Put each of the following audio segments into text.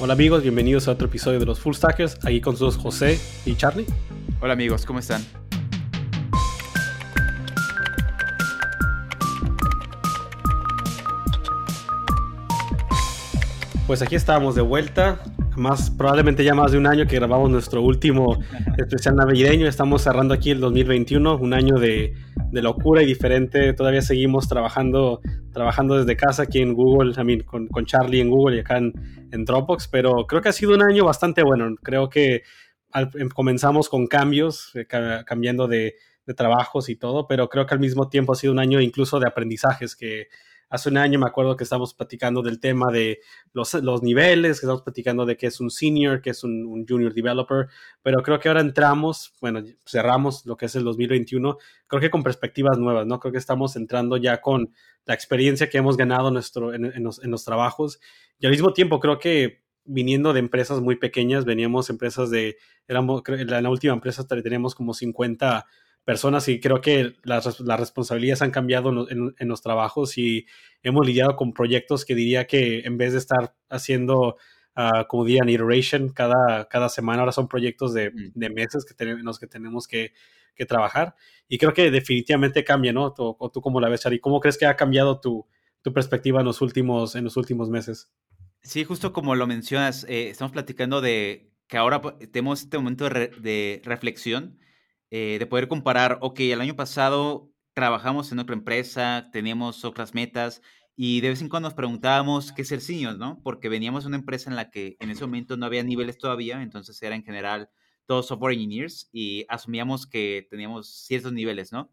Hola amigos, bienvenidos a otro episodio de los Full Stackers, aquí con sus José y Charlie. Hola amigos, ¿cómo están? Pues aquí estamos de vuelta, más probablemente ya más de un año que grabamos nuestro último especial navideño. Estamos cerrando aquí el 2021, un año de, de locura y diferente. Todavía seguimos trabajando, trabajando desde casa aquí en Google, también con, con, Charlie en Google y acá en, en, Dropbox, pero creo que ha sido un año bastante bueno. Creo que al, em, comenzamos con cambios, eh, cambiando de, de trabajos y todo, pero creo que al mismo tiempo ha sido un año incluso de aprendizajes que hace un año me acuerdo que estábamos platicando del tema de los, niveles, que estamos platicando de qué es un senior, qué es un, un, junior developer, pero creo que ahora entramos, bueno, cerramos lo que es el 2021, creo que con perspectivas nuevas, ¿no? Creo que estamos entrando ya con la experiencia que hemos ganado nuestro, en, en, los, en los trabajos y al mismo tiempo creo que viniendo de empresas muy pequeñas, veníamos empresas de, éramos, la última empresa teníamos como 50 personas y creo que las, las responsabilidades han cambiado en, en, los trabajos y hemos lidiado con proyectos que diría que en vez de estar haciendo, uh, como dirían, iteration cada, cada semana, ahora son proyectos de, mm. de meses que en los que tenemos que, que, trabajar. Y creo que definitivamente cambia, ¿no? ¿O, o tú cómo la ves, Chari? ¿Cómo crees que ha cambiado tu, tu perspectiva en los últimos, en los últimos meses? Sí, justo como lo mencionas, eh, estamos platicando de que ahora tenemos este momento de, re, de reflexión eh, de poder comparar, ok, el año pasado trabajamos en otra empresa, teníamos otras metas y de vez en cuando nos preguntábamos qué es el senior, ¿no? Porque veníamos de una empresa en la que en ese momento no había niveles todavía, entonces era en general todos software engineers y asumíamos que teníamos ciertos niveles, ¿no?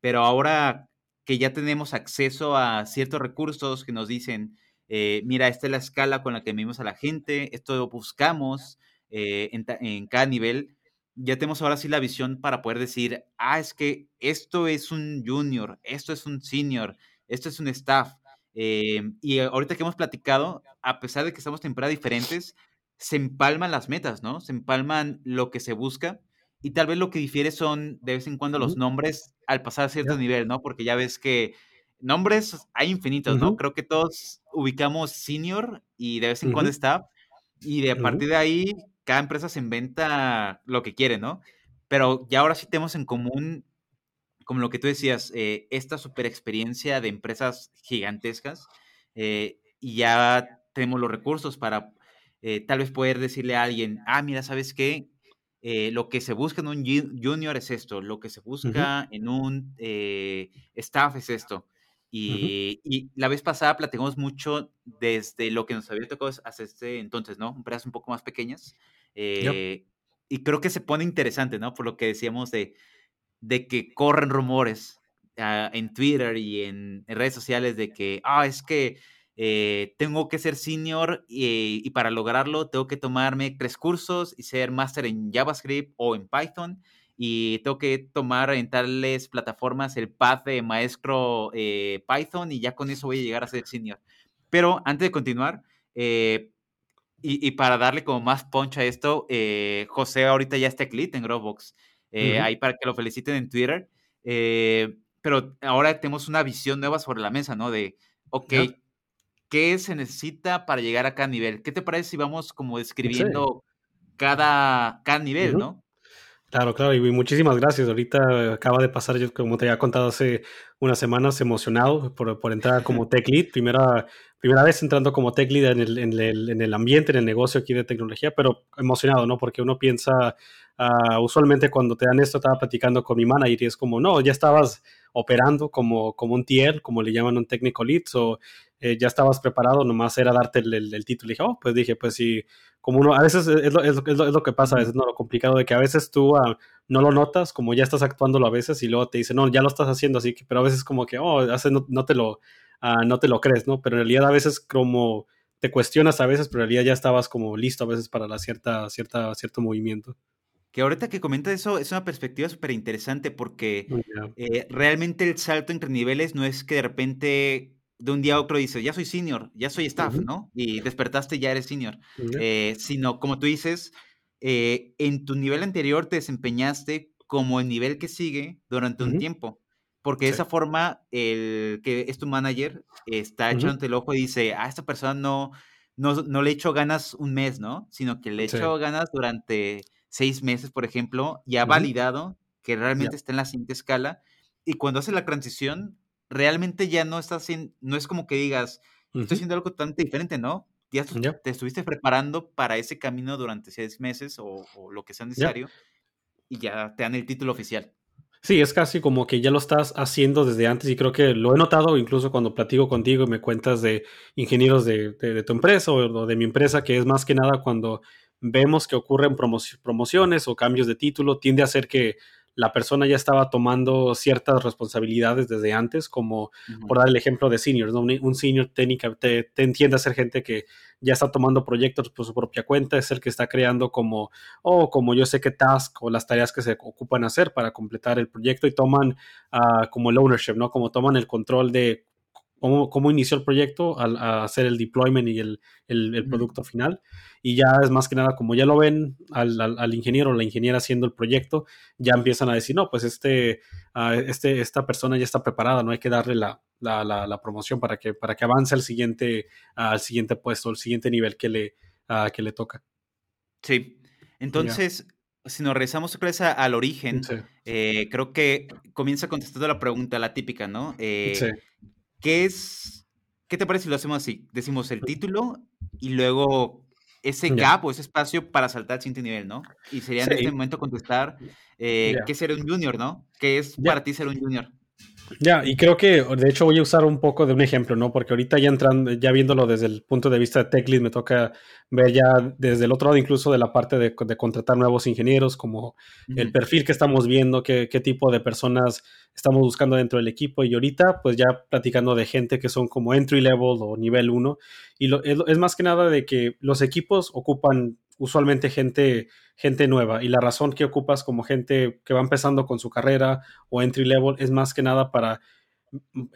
Pero ahora que ya tenemos acceso a ciertos recursos que nos dicen, eh, mira, esta es la escala con la que medimos a la gente, esto buscamos eh, en, en cada nivel, ya tenemos ahora sí la visión para poder decir, ah, es que esto es un junior, esto es un senior, esto es un staff. Eh, y ahorita que hemos platicado, a pesar de que estamos temporadas diferentes, se empalman las metas, ¿no? Se empalman lo que se busca y tal vez lo que difiere son de vez en cuando los nombres al pasar a cierto nivel, ¿no? Porque ya ves que nombres hay infinitos, uh -huh. ¿no? Creo que todos ubicamos senior y de vez en uh -huh. cuando staff y de a partir de ahí cada empresa se inventa lo que quiere, ¿no? Pero ya ahora sí tenemos en común, como lo que tú decías, eh, esta super experiencia de empresas gigantescas eh, y ya tenemos los recursos para eh, tal vez poder decirle a alguien, ah, mira, ¿sabes qué? Lo que se busca en un junior es esto, lo que se busca uh -huh. en un staff es esto. Y, uh -huh. y, la vez pasada platicamos mucho desde lo que nos había tocado hasta este entonces, ¿no? Empresas un poco más pequeñas. Eh, yep. Y creo que se pone interesante, ¿no? Por lo que decíamos de, de que corren rumores uh, en Twitter y en, en, redes sociales de que, ah, es que eh, tengo que ser senior y, y, para lograrlo tengo que tomarme tres cursos y ser máster en JavaScript o en Python y tengo que tomar en tales plataformas el path de maestro eh, Python y ya con eso voy a llegar a ser senior. Pero antes de continuar, eh, y, y, para darle como más punch a esto, eh, José ahorita ya está clip en Dropbox, uh -huh. ahí para que lo feliciten en Twitter, pero ahora tenemos una visión nueva sobre la mesa, ¿no? De, ok. ¿qué se necesita para llegar a cada nivel? ¿Qué te parece si vamos como describiendo sí. cada, cada nivel, uh -huh. ¿no? Claro, claro, y muchísimas gracias. Ahorita acaba de pasar, yo como te había contado hace unas semanas, emocionado por, por entrar como tech lead. Primera, primera vez entrando como tech lead en el, en, el, en el ambiente, en el negocio aquí de tecnología, pero emocionado, ¿no? Porque uno piensa, uh, usualmente cuando te dan esto, estaba platicando con mi manager y es como, no, ya estabas operando como, como un TL, como le llaman un técnico lead, o eh, ya estabas preparado, nomás era darte el, el, el título. Y dije, oh, pues dije, pues sí, como uno, a veces es lo, es lo, es lo, es lo que pasa, a veces no lo complicado de que a veces tú uh, no lo notas, como ya estás actuándolo a veces y luego te dicen, no, ya lo estás haciendo, así que, pero a veces como que, oh, hace, no, no, te lo, uh, no te lo crees, ¿no? Pero en realidad a veces como te cuestionas a veces, pero en realidad ya estabas como listo a veces para la cierta, cierta, cierto movimiento. Que ahorita que comenta eso es una perspectiva súper interesante porque yeah. eh, realmente el salto entre niveles no es que de repente de un día a otro dices, ya soy senior, ya soy staff, uh -huh. ¿no? Y despertaste, ya eres senior. Uh -huh. eh, sino, como tú dices, eh, en tu nivel anterior te desempeñaste como el nivel que sigue durante uh -huh. un tiempo. Porque sí. de esa forma, el que es tu manager está echándote el ojo y dice, ah, esta persona no, no, no le echo ganas un mes, ¿no? Sino que le echo ganas durante seis meses, por ejemplo, y ha validado que realmente está en la siguiente escala. Y cuando hace la transición, realmente ya no estás en, no es como que digas, estoy haciendo algo totalmente diferente, ¿no? Ya te estuviste preparando para ese camino durante seis meses o, lo que sea necesario y ya te dan el título oficial. Sí, es casi como que ya lo estás haciendo desde antes y creo que lo he notado incluso cuando platico contigo y me cuentas de ingenieros de, tu empresa o, de mi empresa, que es más que nada cuando vemos que ocurren promociones o cambios de título, tiende a ser que la persona ya estaba tomando ciertas responsabilidades desde antes, como por dar el ejemplo de seniors, ¿no? un, senior técnica te, te, entiende a ser gente que ya está tomando proyectos por su propia cuenta, es el que está creando como, o como yo sé qué task o las tareas que se ocupan hacer para completar el proyecto y toman uh, como el ownership, ¿no? Como toman el control de cómo, inició el proyecto al hacer el deployment y el, el, producto final. Y ya es más que nada, como ya lo ven al, al, ingeniero o la ingeniera haciendo el proyecto, ya empiezan a decir, no, pues este, uh, este, esta persona ya está preparada, no hay que darle la, la, la, promoción para que, para que avance al siguiente, al siguiente puesto, al siguiente nivel que le, uh, que le toca. Sí, entonces... si nos regresamos al origen, eh, creo que comienza contestando la pregunta, la típica, ¿no? Eh, sí. ¿Qué es, qué te parece si lo hacemos así? Decimos el título y luego ese gap o ese espacio para saltar al siguiente nivel, ¿no? Y sería en este momento contestar, eh, ¿qué es ser un junior, no? ¿Qué es para ti ser un junior? Ya, y creo que de hecho voy a usar un poco de un ejemplo, ¿no? Porque ahorita ya entrando, ya viéndolo desde el punto de vista de TechLead, me toca ver ya desde el otro lado, incluso de la parte de, contratar nuevos ingenieros, como el perfil que estamos viendo, qué, qué, tipo de personas estamos buscando dentro del equipo. Y ahorita, pues ya platicando de gente que son como entry level o nivel 1. Y lo, es más que nada de que los equipos ocupan usualmente gente, gente nueva y la razón que ocupas como gente que va empezando con su carrera o entry level es más que nada para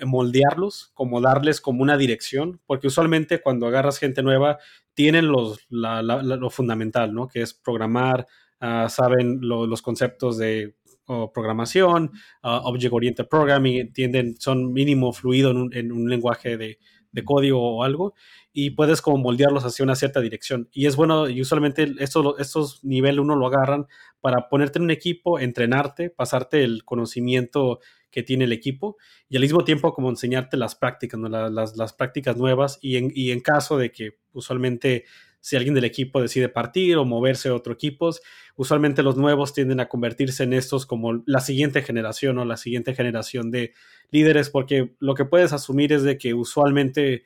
moldearlos, como darles como una dirección, porque usualmente cuando agarras gente nueva tienen los, lo fundamental, ¿no? Que es programar, ah, saben los conceptos de programación, uh, Object Oriented Programming, entienden, son mínimo fluido en un, en un lenguaje de código o algo y puedes como moldearlos hacia una cierta dirección. Y es bueno, y usualmente estos, estos nivel 1 lo agarran para ponerte en un equipo, entrenarte, pasarte el conocimiento que tiene el equipo y al mismo tiempo como enseñarte las prácticas, ¿no? las, las, prácticas nuevas y en, y en caso de que usualmente si alguien del equipo decide partir o moverse a otro equipo, usualmente los nuevos tienden a convertirse en estos como la siguiente generación o la siguiente generación de líderes, porque lo que puedes asumir es de que usualmente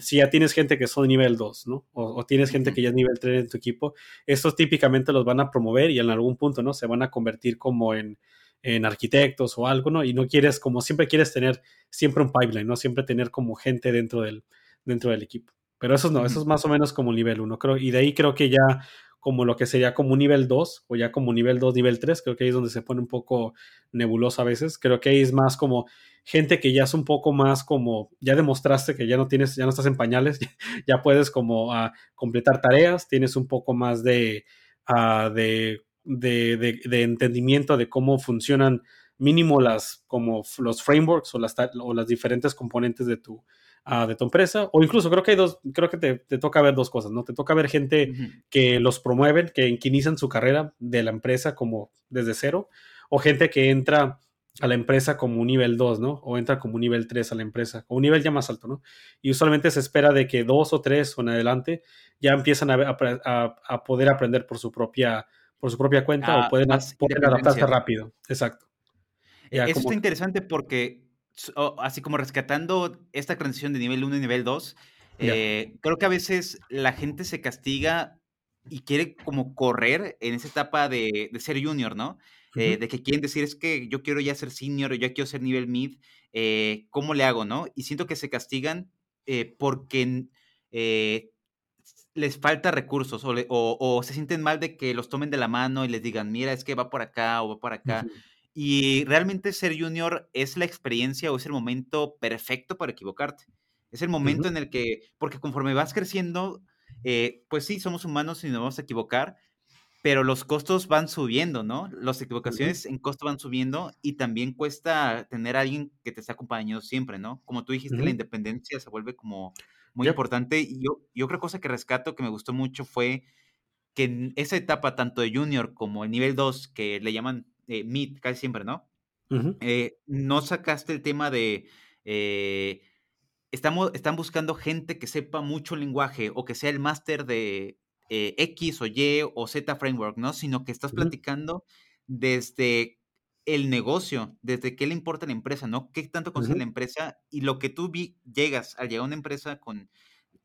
si ya tienes gente que son nivel 2, ¿no? O, tienes gente que ya es nivel 3 en tu equipo, estos típicamente los van a promover y en algún punto, ¿no? Se van a convertir como en, en arquitectos o algo, ¿no? Y no quieres, como siempre quieres tener siempre un pipeline, ¿no? Siempre tener como gente dentro del, dentro del equipo. Pero eso no, eso es más o menos como nivel 1, creo. Y de ahí creo que ya como lo que sería como un nivel 2 o ya como nivel 2, nivel 3, creo que ahí es donde se pone un poco nebuloso a veces. Creo que ahí es más como gente que ya es un poco más como, ya demostraste que ya no tienes, ya no estás en pañales, ya puedes como uh, completar tareas, tienes un poco más de, uh, de, de, de, entendimiento de cómo funcionan mínimo las, como los frameworks o las, o las diferentes componentes de tu, de tu empresa, o incluso creo que hay dos, creo que te, toca ver dos cosas, ¿no? Te toca ver gente que los promueven, que, inician su carrera de la empresa como desde cero, o gente que entra a la empresa como un nivel 2, ¿no? O entra como un nivel 3 a la empresa, o un nivel ya más alto, ¿no? Y usualmente se espera de que dos o tres o en adelante ya empiezan a, a, poder aprender por su propia, por su propia cuenta o ah, pueden, adaptarse rápido. Exacto. E, eso está interesante porque así como rescatando esta transición de nivel 1 y nivel 2, eh, creo que a veces la gente se castiga y quiere como correr en esa etapa de, ser junior, ¿no? Eh, de que quieren decir es que yo quiero ya ser senior o ya quiero ser nivel mid, eh, ¿cómo le hago, no? Y siento que se castigan porque les falta recursos o, se sienten mal de que los tomen de la mano y les digan, mira, es que va por acá o va por acá. Y realmente ser junior es la experiencia o es el momento perfecto para equivocarte. Es el momento en el que, porque conforme vas creciendo, eh, pues sí, somos humanos y nos vamos a equivocar, pero los costos van subiendo, ¿no? Las equivocaciones en costo van subiendo y también cuesta tener a alguien que te esté acompañando siempre, ¿no? Como tú dijiste, la independencia se vuelve como muy importante. Y yo, y otra cosa que rescato que me gustó mucho fue que en esa etapa, tanto de junior como el nivel 2, que le llaman eh, mid casi siempre, ¿no? Eh, no sacaste el tema de... Eh, estamos, están buscando gente que sepa mucho lenguaje o que sea el máster de eh, X o Y o Z framework, ¿no? Sino que estás platicando desde el negocio, desde qué le importa a la empresa, ¿no? ¿Qué tanto conoce la empresa? Y lo que tú vi, llegas al llegar a una empresa con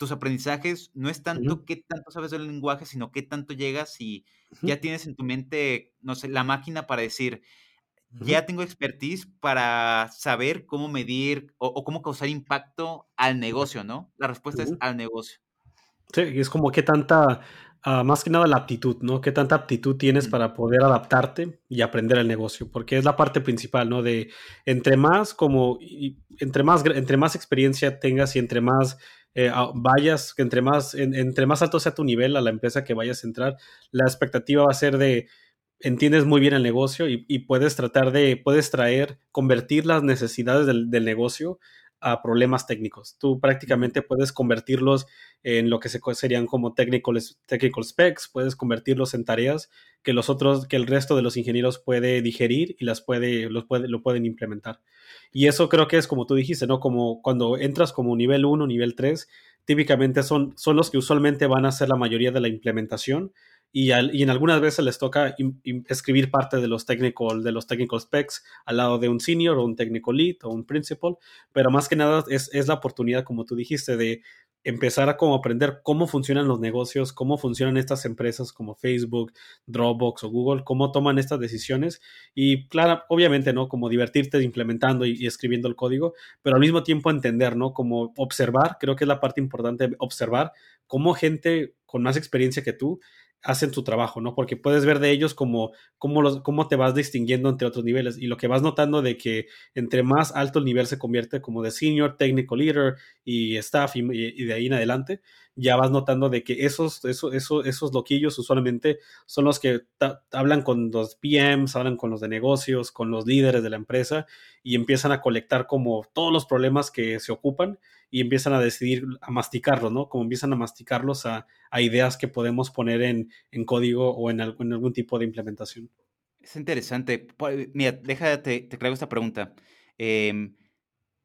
tus aprendizajes, no es tanto qué tanto sabes del lenguaje, sino qué tanto llegas y ya tienes en tu mente, no sé, la máquina para decir, ya tengo expertise para saber cómo medir o, cómo causar impacto al negocio, ¿no? La respuesta es al negocio. Sí, es como qué tanta, ah, más que nada la aptitud, ¿no? Qué tanta aptitud tienes para poder adaptarte y aprender el negocio, porque es la parte principal, ¿no? De entre más como, entre más, entre más experiencia tengas y entre más eh, vayas, entre más, entre más alto sea tu nivel a la empresa que vayas a entrar, la expectativa va a ser de entiendes muy bien el negocio y, puedes tratar de, puedes traer, convertir las necesidades del, negocio a problemas técnicos. Tú prácticamente puedes convertirlos en lo que se, serían como technical, technical specs, puedes convertirlos en tareas que los otros, que el resto de los ingenieros puede digerir y las puede, los puede, lo pueden implementar. Y eso creo que es como tú dijiste, ¿no? Como cuando entras como nivel 1, nivel 3, típicamente son, son los que usualmente van a hacer la mayoría de la implementación y, en algunas veces les toca escribir parte de los, technical, de los technical specs al lado de un senior o un technical lead o un principal, pero más que nada es, es la oportunidad, como tú dijiste, de empezar a como aprender cómo funcionan los negocios, cómo funcionan estas empresas como Facebook, Dropbox o Google, cómo toman estas decisiones y claro, obviamente, ¿no? Como divertirte implementando y, y, escribiendo el código, pero al mismo tiempo entender, ¿no? Como observar, creo que es la parte importante, observar cómo gente con más experiencia que tú hacen su trabajo, ¿no? Porque puedes ver de ellos como cómo, los, cómo te vas distinguiendo entre otros niveles y lo que vas notando de que entre más alto el nivel se convierte como de senior, technical leader y staff y, de ahí en adelante, ya vas notando de que esos, esos, esos, esos loquillos usualmente son los que hablan con los PMs, hablan con los de negocios, con los líderes de la empresa y empiezan a colectar como todos los problemas que se ocupan y empiezan a decidir, a masticarlos, ¿no? Como empiezan a masticarlos a, ideas que podemos poner en, código o en, algún tipo de implementación. Es interesante. Mira, déjate, te traigo esta pregunta. Em,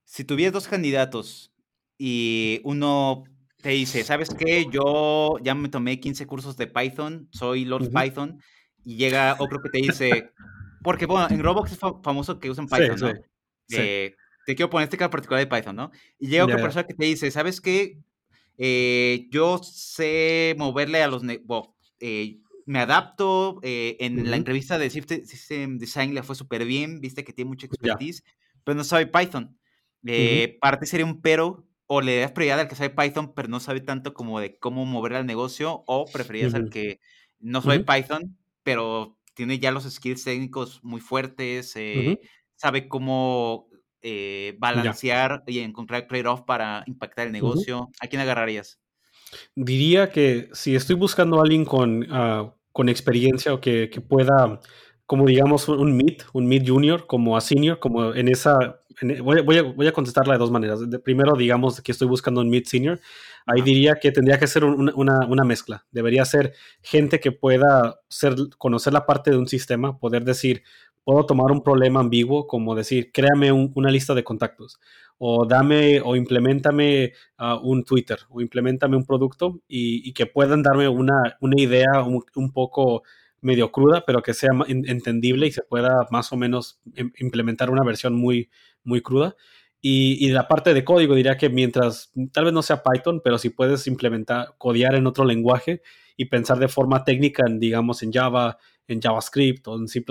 si tuvieras dos candidatos y uno te dice, ¿sabes qué? Yo ya me tomé 15 cursos de Python, soy Lord Python, y llega otro que te dice, porque bueno, en Roblox es famoso que usan Python, ¿no? Sí, eh, te quiero poner este caso particular de Python, ¿no? Y llega otra persona que te dice, ¿sabes qué? Eh, yo sé moverle a los... Eh, me adapto, eh, en la entrevista de System Design le fue súper bien, viste que tiene mucha expertise, pero no sabe Python. Para ti sería un pero, o le das prioridad al que sabe Python, pero no sabe tanto como de cómo mover al negocio, o preferías al que no sabe Python, pero tiene ya los skills técnicos muy fuertes, sabe cómo eh, balancear y encontrar trade-off para impactar el negocio? ¿A quién agarrarías? Diría que si estoy buscando a alguien con, ah, con experiencia o que, que, pueda, como digamos, un mid, un mid junior, como a senior, como en esa... voy, voy, a, voy, a, contestarla de dos maneras. De, primero, digamos que estoy buscando un mid senior. Ahí diría que tendría que ser una, una, mezcla. Debería ser gente que pueda ser, conocer la parte de un sistema, poder decir, puedo tomar un problema ambiguo como decir, créame una lista de contactos o dame o implementame uh, un Twitter o implementame un producto y, que puedan darme una, una idea un, poco medio cruda, pero que sea entendible y se pueda más o menos implementar una versión muy, muy cruda. Y, y, la parte de código diría que mientras, tal vez no sea Python, pero si puedes implementar, codear en otro lenguaje y pensar de forma técnica, digamos, en Java, en JavaScript o en C++,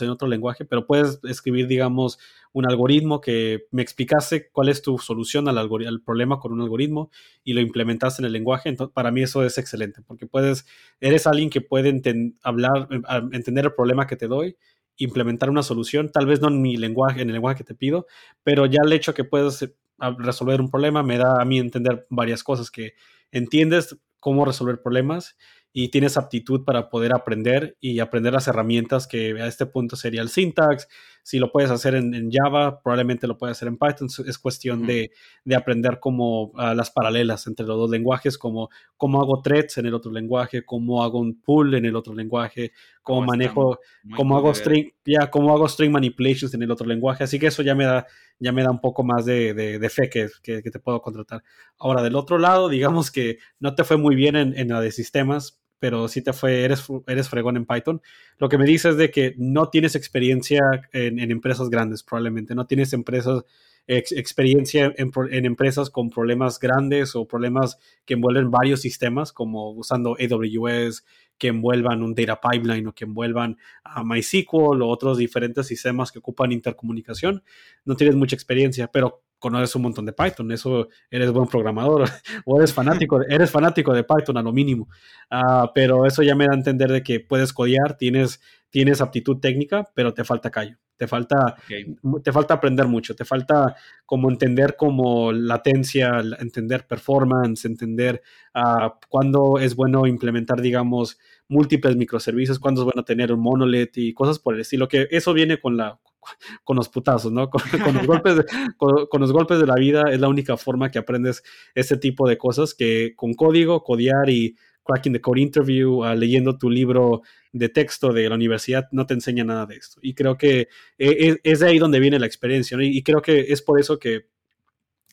en otro lenguaje, pero puedes escribir, digamos, un algoritmo que me explicase cuál es tu solución al, problema con un algoritmo y lo implementas en el lenguaje. Entonces, para mí eso es excelente, porque puedes, eres alguien que puede hablar, em, entender el problema que te doy, implementar una solución, tal vez no en mi lenguaje, en el lenguaje que te pido, pero ya el hecho que puedes eh, resolver un problema me da a mí entender varias cosas, que entiendes cómo resolver problemas y tienes aptitud para poder aprender y aprender las herramientas que a este punto sería el syntax. Si lo puedes hacer en, Java, probablemente lo puedes hacer en Python. Es cuestión de, aprender como ah, las paralelas entre los dos lenguajes, como cómo hago threads en el otro lenguaje, cómo hago un pull en el otro lenguaje, cómo manejo, cómo hago string, ya, cómo hago string manipulations en el otro lenguaje. Así que eso ya me da, ya me da un poco más de, fe que, que, te puedo contratar. Ahora, del otro lado, digamos que no te fue muy bien en, en la de sistemas, pero sí te fue, eres, eres fregón en Python. Lo que me dices es de que no tienes experiencia en, empresas grandes, probablemente. No tienes empresas, experiencia en, en, empresas con problemas grandes o problemas que envuelven varios sistemas, como usando AWS, que envuelvan un data pipeline o que envuelvan a MySQL o otros diferentes sistemas que ocupan intercomunicación. No tienes mucha experiencia, pero conoces un montón de Python, eso eres buen programador o eres fanático, eres fanático de Python a lo mínimo. Ah, pero eso ya me da a entender de que puedes codear, tienes, tienes aptitud técnica, pero te falta callo. Te falta, te falta aprender mucho, te falta como entender como latencia, entender performance, entender uh, cuándo es bueno implementar, digamos, múltiples microservicios, cuándo es bueno tener un monolith y cosas por el estilo, que eso viene con la, con los putazos, ¿no? Con, los golpes de, con, los golpes de la vida es la única forma que aprendes este tipo de cosas que con código, codear y cracking the code interview, uh, leyendo tu libro de texto de la universidad, no te enseña nada de esto. Y creo que e, e, es, de ahí donde viene la experiencia, ¿no? y, creo que es por eso que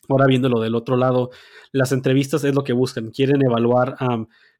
ahora viéndolo del otro lado, las entrevistas es lo que buscan, quieren evaluar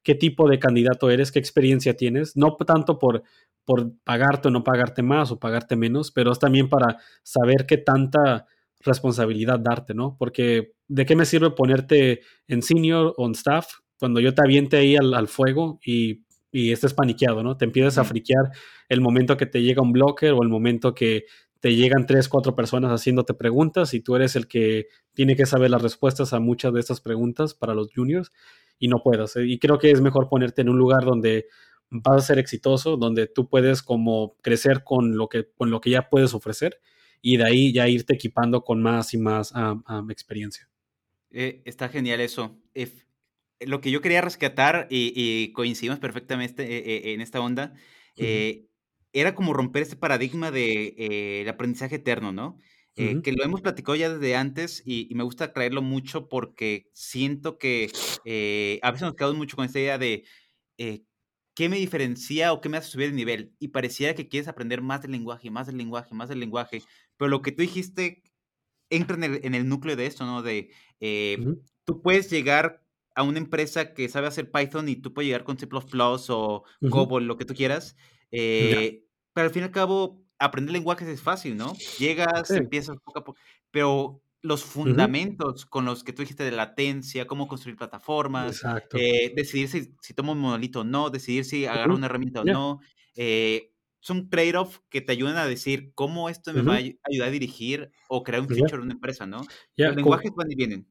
qué tipo de candidato eres, qué experiencia tienes, no tanto por por pagarte o no pagarte más o pagarte menos, pero es también para saber qué tanta responsabilidad darte, ¿no? Porque ¿de qué me sirve ponerte en senior o en staff cuando yo te aviente ahí al, fuego y, y, estés paniqueado, ¿no? Te empiezas a friquear el momento que te llega un blocker o el momento que te llegan tres, cuatro personas haciéndote preguntas y tú eres el que tiene que saber las respuestas a muchas de estas preguntas para los juniors y no puedas. ¿eh? Y creo que es mejor ponerte en un lugar donde vas a ser exitoso, donde tú puedes como crecer con lo que, con lo que ya puedes ofrecer y de ahí ya irte equipando con más y más experiencia. Eh, está genial eso. lo que yo quería rescatar y, coincidimos perfectamente eh, eh, en esta onda, era como romper ese paradigma de, aprendizaje eterno, ¿no? que lo hemos platicado ya desde antes y, me gusta traerlo mucho porque siento que a veces nos quedamos mucho con esta idea de ¿qué me diferencia o qué me hace subir de nivel? Y parecía que quieres aprender más del lenguaje, más del lenguaje, más del lenguaje, pero lo que tú dijiste entra en el, núcleo de esto, ¿no? De, eh, tú puedes llegar a una empresa que sabe hacer Python y tú puedes llegar con C++ o uh lo que tú quieras, eh, pero al fin y al cabo, aprender lenguajes es fácil, ¿no? Llegas, empiezas poco a poco, pero los fundamentos con los que tú dijiste de latencia, cómo construir plataformas, eh, decidir si, si, tomo un monolito o no, decidir si agarro una herramienta o no. Eh, son trade-off que te ayudan a decir cómo esto me va a ayudar a dirigir o crear un feature de una empresa, ¿no? Los lenguajes van y vienen.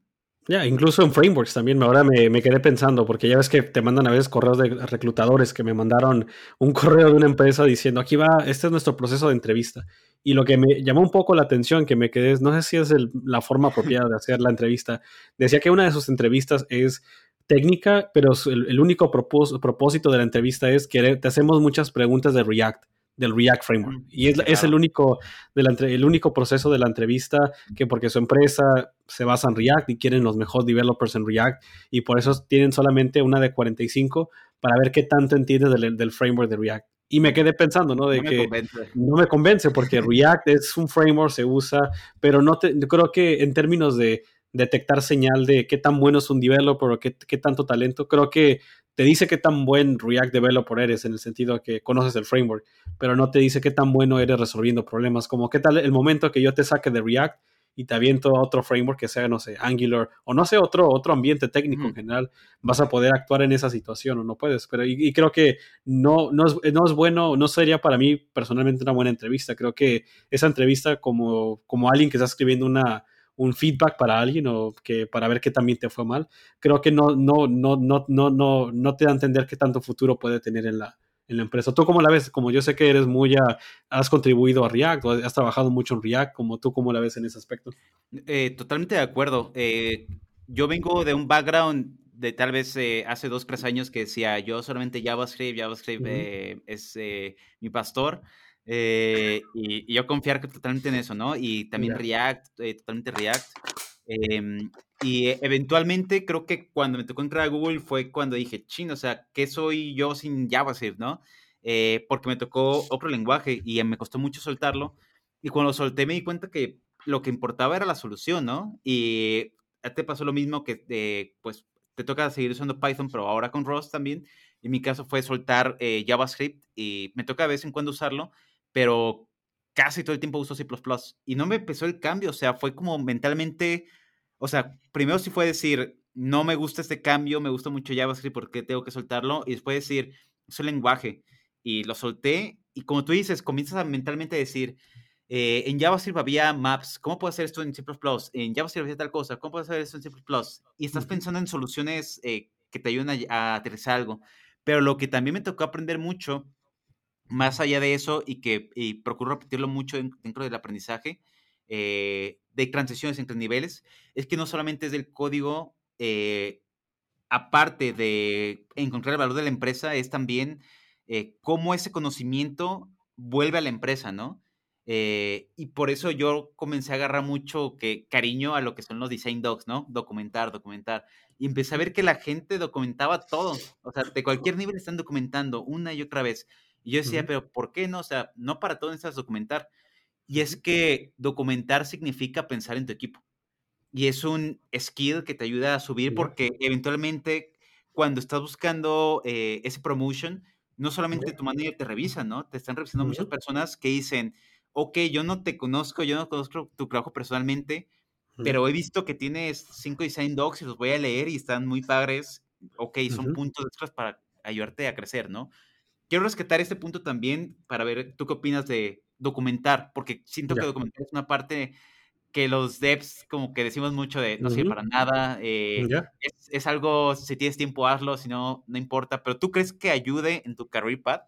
Ya, incluso en frameworks también, ahora me, me, quedé pensando, porque ya ves que te mandan a veces correos de reclutadores que me mandaron un correo de una empresa diciendo, aquí va, este es nuestro proceso de entrevista. Y lo que me llamó un poco la atención, que me quedé, no sé si es la forma apropiada de hacer la entrevista, decía que una de sus entrevistas es técnica, pero el, único propósito de la entrevista es que te hacemos muchas preguntas de React del React Framework. Y es, el, único, el único proceso de la entrevista que porque su empresa se basa en React y quieren los mejores developers en React y por eso tienen solamente una de 45 para ver qué tanto entiendes del, framework de React. Y me quedé pensando, ¿no? De que no me convence porque React es un framework, se usa, pero no te, creo que en términos de detectar señal de qué tan bueno es un developer o qué, qué tanto talento, creo que te dice qué tan buen React developer eres en el sentido que conoces el framework, pero no te dice qué tan bueno eres resolviendo problemas, como qué tal el momento que yo te saque de React y te aviento a otro framework que sea, no sé, Angular o no sé, otro, otro ambiente técnico en general, vas a poder actuar en esa situación o no puedes. Pero y, creo que no, no, es, no es bueno, no sería para mí personalmente una buena entrevista. Creo que esa entrevista como, como alguien que está escribiendo una, un feedback para alguien o que para ver qué también te fue mal, creo que no, no, no, no, no, no, no te da a entender qué tanto futuro puede tener en la, en la empresa. ¿Tú cómo la ves? Como yo sé que eres muy, has contribuido a React, o has trabajado mucho en React, como tú cómo la ves en ese aspecto. Eh, totalmente de acuerdo. Eh, yo vengo de un background de tal vez eh, hace dos, tres años que decía yo solamente JavaScript, JavaScript eh, es eh, mi pastor. Y, yo confiar totalmente en eso, ¿no? Y también React, totalmente React. Em, y eventualmente creo que cuando me tocó entrar a Google fue cuando dije, chino, o sea, ¿qué soy yo sin JavaScript, no? porque me tocó otro lenguaje y me costó mucho soltarlo. Y cuando lo solté me di cuenta que lo que importaba era la solución, ¿no? Y te pasó lo mismo que, pues, te toca seguir usando Python, pero ahora con Rust también. En mi caso fue soltar eh, JavaScript y me toca de vez en cuando usarlo, pero casi todo el tiempo uso C++. Y no me empezó el cambio, o sea, fue como mentalmente, o sea, primero sí fue decir, no me gusta este cambio, me gusta mucho JavaScript, porque tengo que soltarlo? Y después decir, es el lenguaje. Y lo solté, y como tú dices, comienzas a mentalmente decir, eh, en JavaScript había maps, ¿cómo puedo hacer esto en C++? En JavaScript había tal cosa, ¿cómo puedo hacer esto en C++? Y estás pensando en soluciones eh, que te ayuden a, aterrizar algo. Pero lo que también me tocó aprender mucho, más allá de eso, y que y procuro repetirlo mucho dentro del aprendizaje, eh, de transiciones entre niveles, es que no solamente es del código, aparte de encontrar el valor de la empresa, es también cómo ese conocimiento vuelve a la empresa, ¿no? Eh, y por eso yo comencé a agarrar mucho que, cariño a lo que son los design docs, ¿no? Documentar, documentar. Y empecé a ver que la gente documentaba todo. O sea, de cualquier nivel están documentando una y otra vez. Y yo decía, pero ¿por qué no? O sea, no para todo necesitas documentar. Y es que documentar significa pensar en tu equipo. Y es un skill que te ayuda a subir porque eventualmente cuando estás buscando eh, ese promotion, no solamente tu manager te revisa, ¿no? Te están revisando muchas personas que dicen, ok, yo no te conozco, yo no conozco tu trabajo personalmente, pero he visto que tienes cinco design docs y los voy a leer y están muy padres. Ok, son puntos extras para ayudarte a crecer, ¿no? Quiero rescatar este punto también para ver tú qué opinas de documentar, porque siento que documentar es una parte que los devs como que decimos mucho de no sirve para nada, eh, es, es, algo, si tienes tiempo hazlo, si no, no importa, pero ¿tú crees que ayude en tu career path?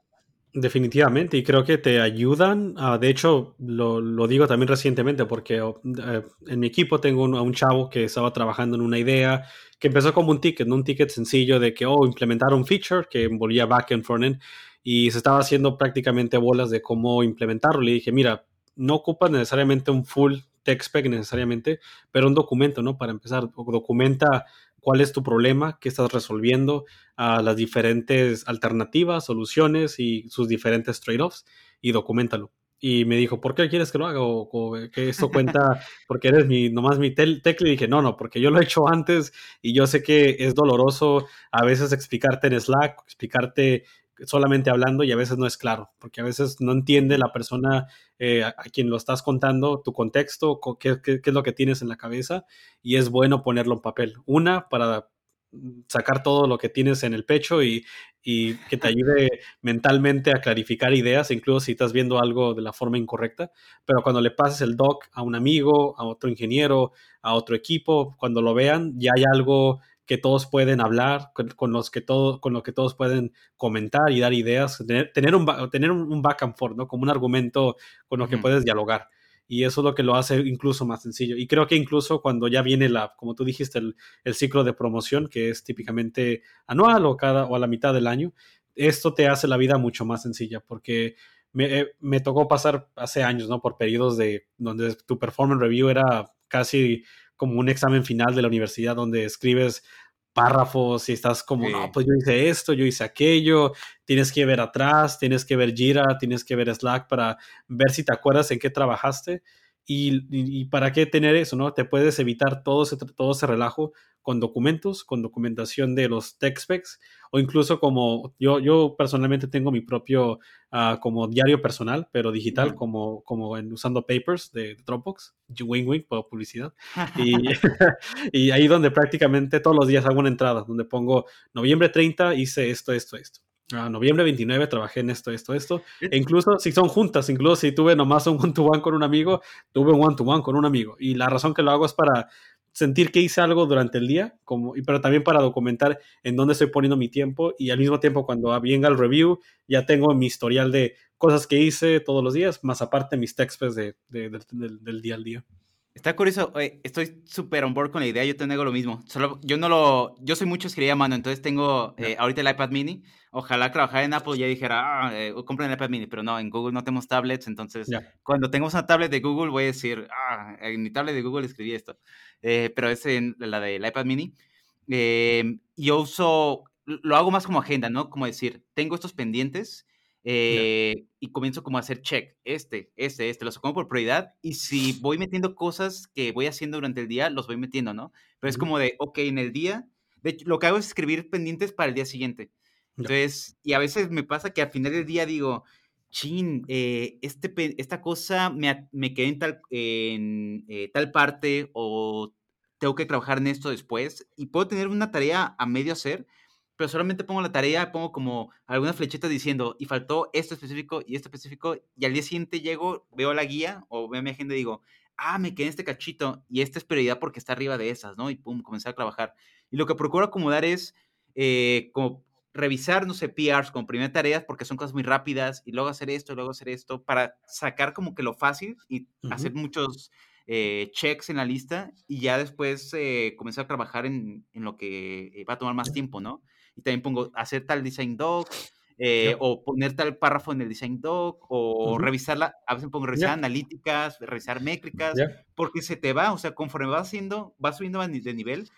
Definitivamente, y creo que te ayudan. de hecho, lo, lo, digo también recientemente porque eh, en mi equipo tengo un, a un chavo que estaba trabajando en una idea que empezó como un ticket, ¿no? un ticket sencillo de que, oh, implementar un feature que envolvía backend, frontend, y se estaba haciendo prácticamente bolas de cómo implementarlo. Le dije, mira, no ocupas necesariamente un full tech spec necesariamente, pero un documento, ¿no? Para empezar, documenta cuál es tu problema, qué estás resolviendo, a las diferentes alternativas, soluciones y sus diferentes trade-offs y documentalo. Y me dijo, ¿por qué quieres que lo haga? O, que esto cuenta porque eres mi, nomás mi tecla. Y dije, no, no, porque yo lo he hecho antes y yo sé que es doloroso a veces explicarte en Slack, explicarte solamente hablando y a veces no es claro, porque a veces no entiende la persona eh, a, quien lo estás contando, tu contexto, qué, qué, es lo que tienes en la cabeza y es bueno ponerlo en papel. Una, para sacar todo lo que tienes en el pecho y, y, que te ayude mentalmente a clarificar ideas, incluso si estás viendo algo de la forma incorrecta. Pero cuando le pases el doc a un amigo, a otro ingeniero, a otro equipo, cuando lo vean, ya hay algo que todos pueden hablar, con, los que todo, con lo que todos pueden comentar y dar ideas, tener, un, tener un back and forth, ¿no? Como un argumento con lo que puedes dialogar. Y eso es lo que lo hace incluso más sencillo. Y creo que incluso cuando ya viene la, como tú dijiste, el, el ciclo de promoción, que es típicamente anual o cada o a la mitad del año, esto te hace la vida mucho más sencilla porque me, eh, me, tocó pasar hace años, ¿no? Por periodos de donde tu performance review era casi como un examen final de la universidad donde escribes párrafos y estás como, no, pues yo hice esto, yo hice aquello, tienes que ver atrás, tienes que ver Jira, tienes que ver Slack para ver si te acuerdas en qué trabajaste y, para qué tener eso, ¿no? Te puedes evitar todo ese, todo ese relajo con documentos, con documentación de los tech specs o incluso como yo, yo personalmente tengo mi propio uh, como diario personal, pero digital, como, como en, usando papers de, Dropbox, wing wing por publicidad. y, y ahí donde prácticamente todos los días hago una entrada donde pongo noviembre 30 hice esto, esto, esto. A noviembre 29 trabajé en esto, esto, esto. E incluso si son juntas, incluso si tuve nomás un one-to-one con un amigo, tuve un one-to-one con un amigo. Y la razón que lo hago es para sentir que hice algo durante el día, como, pero también para documentar en dónde estoy poniendo mi tiempo y al mismo tiempo cuando venga el review ya tengo mi historial de cosas que hice todos los días, más aparte mis textos de, del, del día al día. Está curioso, estoy súper on board con la idea, yo tengo lo mismo. Solo, yo no lo, yo soy mucho escribir a mano, entonces tengo eh, ahorita el iPad mini. Ojalá trabajar en Apple ya dijera, ah, eh, compren el iPad mini, pero no, en Google no tenemos tablets, entonces cuando tengamos una tablet de Google voy a decir, ah, en mi tablet de Google escribí esto. Eh, pero es en la del iPad mini. Eh, yo uso, lo hago más como agenda, ¿no? Como decir, tengo estos pendientes eh, y comienzo como a hacer check, este, este, este, los pongo por prioridad y si voy metiendo cosas que voy haciendo durante el día, los voy metiendo, ¿no? Pero es como de, ok, en el día, de hecho, lo que hago es escribir pendientes para el día siguiente. Entonces, y a veces me pasa que al final del día digo, chin, eh, este, esta cosa me, me quedé en tal, en, eh, tal parte o tengo que trabajar en esto después y puedo tener una tarea a medio hacer, pero solamente pongo la tarea, pongo como alguna flecheta diciendo, y faltó esto específico y esto específico, y al día siguiente llego, veo la guía o veo mi agenda y digo, ah, me quedé en este cachito, y esta es prioridad porque está arriba de esas, ¿no? Y pum, comenzar a trabajar. Y lo que procuro acomodar es eh, como revisar, no sé, PRs como primera tareas porque son cosas muy rápidas, y luego hacer esto, y luego hacer esto, para sacar como que lo fácil y hacer muchos eh, checks en la lista, y ya después eh, comenzar a trabajar en, en lo que va a tomar más tiempo, ¿no? Y también pongo hacer tal design doc, eh, o poner tal párrafo en el design doc, o revisarla, a veces pongo revisar analíticas, revisar métricas, porque se te va, o sea, conforme vas haciendo, vas subiendo de nivel,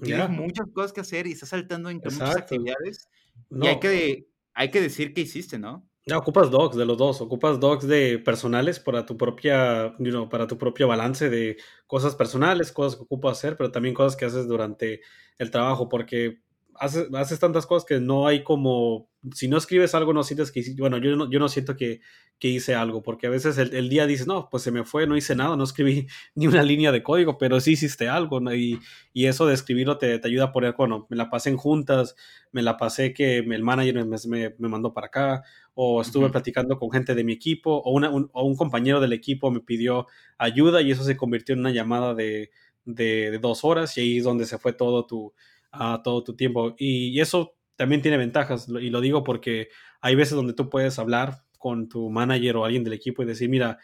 tienes muchas cosas que hacer y estás saltando entre muchas actividades, y hay que, hay que decir qué hiciste, ¿no? Ocupas docs de los dos, ocupas docs de personales para tu propia, you para tu propio balance de cosas personales, cosas que ocupas hacer, pero también cosas que haces durante el trabajo, porque haces, haces tantas cosas que no hay como, si no escribes algo no sientes que, bueno, yo no, yo no siento que, que hice algo, porque a veces el, día dices, no, pues se me fue, no hice nada, no escribí ni una línea de código, pero sí hiciste algo, ¿no? y, y, eso de escribirlo te, te, ayuda a poner, bueno, me la pasé en juntas, me la pasé que el manager me, me, me mandó para acá, o estuve platicando con gente de mi equipo, o, una, un, o un compañero del equipo me pidió ayuda y eso se convirtió en una llamada de, de, de dos horas y ahí es donde se fue todo tu a todo tu tiempo. Y, eso también tiene ventajas, y lo digo porque hay veces donde tú puedes hablar con tu manager o alguien del equipo y decir, mira,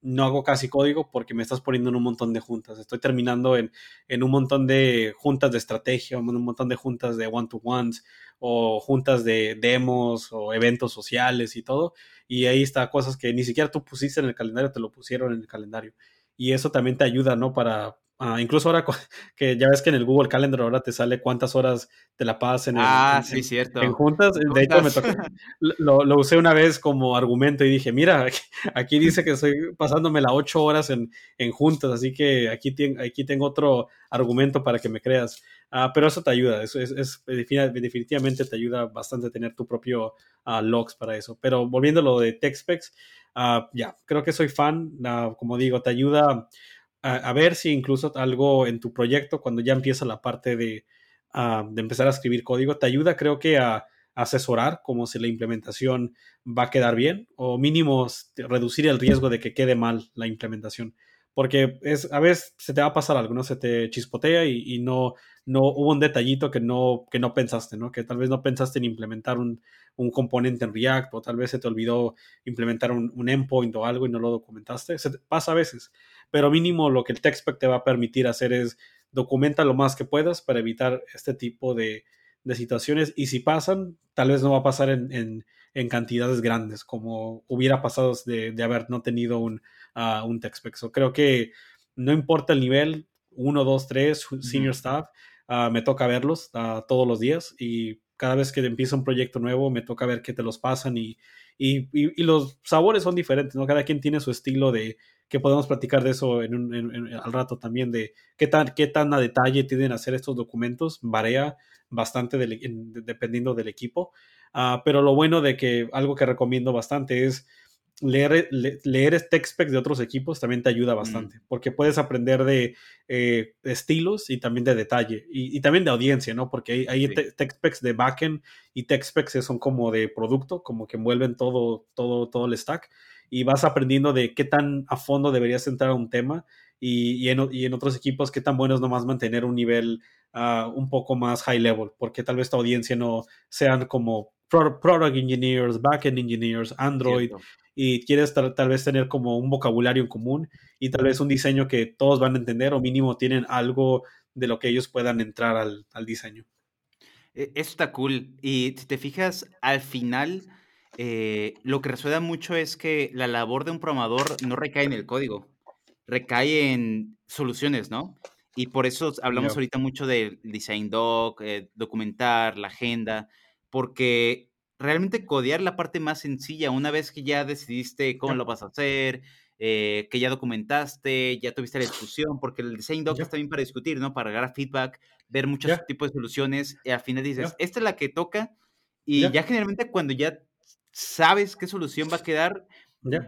no hago casi código porque me estás poniendo en un montón de juntas. Estoy terminando en, en un montón de juntas de estrategia, un montón de juntas de one-to-ones o juntas de demos o eventos sociales y todo. Y ahí está cosas que ni siquiera tú pusiste en el calendario, te lo pusieron en el calendario. Y eso también te ayuda, ¿no? Para, Ah, incluso ahora que ya ves que en el Google Calendar ahora te sale cuántas horas te la pasas en, ah, sí, cierto. en juntas. De hecho, me tocó, lo, lo, usé una vez como argumento y dije, mira, aquí dice que estoy pasándome las ocho horas en, en, juntas, así que aquí, aquí tengo otro argumento para que me creas. Uh, pero eso te ayuda, eso es, es, definitivamente te ayuda bastante tener tu propio uh, logs para eso. Pero volviendo a lo de TechSpecs, ya, creo que soy fan, como digo, te ayuda a, ver si incluso algo en tu proyecto, cuando ya empieza la parte de, ah, de empezar a escribir código, te ayuda creo que a, asesorar como si la implementación va a quedar bien o mínimo reducir el riesgo de que quede mal la implementación. Porque es, a veces se te va a pasar algo. Se te chispotea y, no, no hubo un detallito que no, que no pensaste, ¿no? Que tal vez no pensaste en implementar un, un componente en React o tal vez se te olvidó implementar un, un endpoint o algo y no lo documentaste. Pasa a veces pero mínimo lo que el TechSpec te va a permitir hacer es documenta lo más que puedas para evitar este tipo de, de situaciones y si pasan, tal vez no va a pasar en, en, cantidades grandes como hubiera pasado de, de haber no tenido un, uh, un TechSpec. creo que no importa el nivel, uno, dos, tres, senior staff, uh, me toca verlos uh, todos los días y cada vez que empieza un proyecto nuevo me toca ver que te los pasan y, y, y, los sabores son diferentes, ¿no? Cada quien tiene su estilo de, que podemos platicar de eso en un, al rato también, de qué tan, qué tan a detalle tienen hacer estos documentos, varía bastante dependiendo del equipo, uh, pero lo bueno de que algo que recomiendo bastante es leer, leer text specs de otros equipos también te ayuda mm. bastante, porque puedes aprender de, eh, estilos y también de detalle, y, y, también de audiencia, ¿no? Porque hay, hay text specs de backend y text specs son como de producto, como que envuelven todo, todo, todo el stack y vas aprendiendo de qué tan a fondo deberías entrar a un tema y, y, en, y en, otros equipos qué tan bueno es nomás mantener un nivel uh, un poco más high level, porque tal vez tu audiencia no sean como product engineers, backend engineers, Android y quieres tal, vez tener como un vocabulario en común y tal vez un diseño que todos van a entender o mínimo tienen algo de lo que ellos puedan entrar al, al diseño. E, eso está cool. Y si te fijas, al final, eh, lo que resuena mucho es que la labor de un programador no recae en el código, recae en soluciones, ¿no? Y por eso hablamos ahorita mucho del design doc, eh, documentar, la agenda, porque realmente codear la parte más sencilla, una vez que ya decidiste cómo lo vas a hacer, eh, que ya documentaste, ya tuviste la discusión, porque el design doc está bien para discutir, ¿no? Para agarrar feedback, ver muchos tipos de soluciones, y al final dices, esta es la que toca, y ya generalmente cuando ya sabes qué solución va a quedar,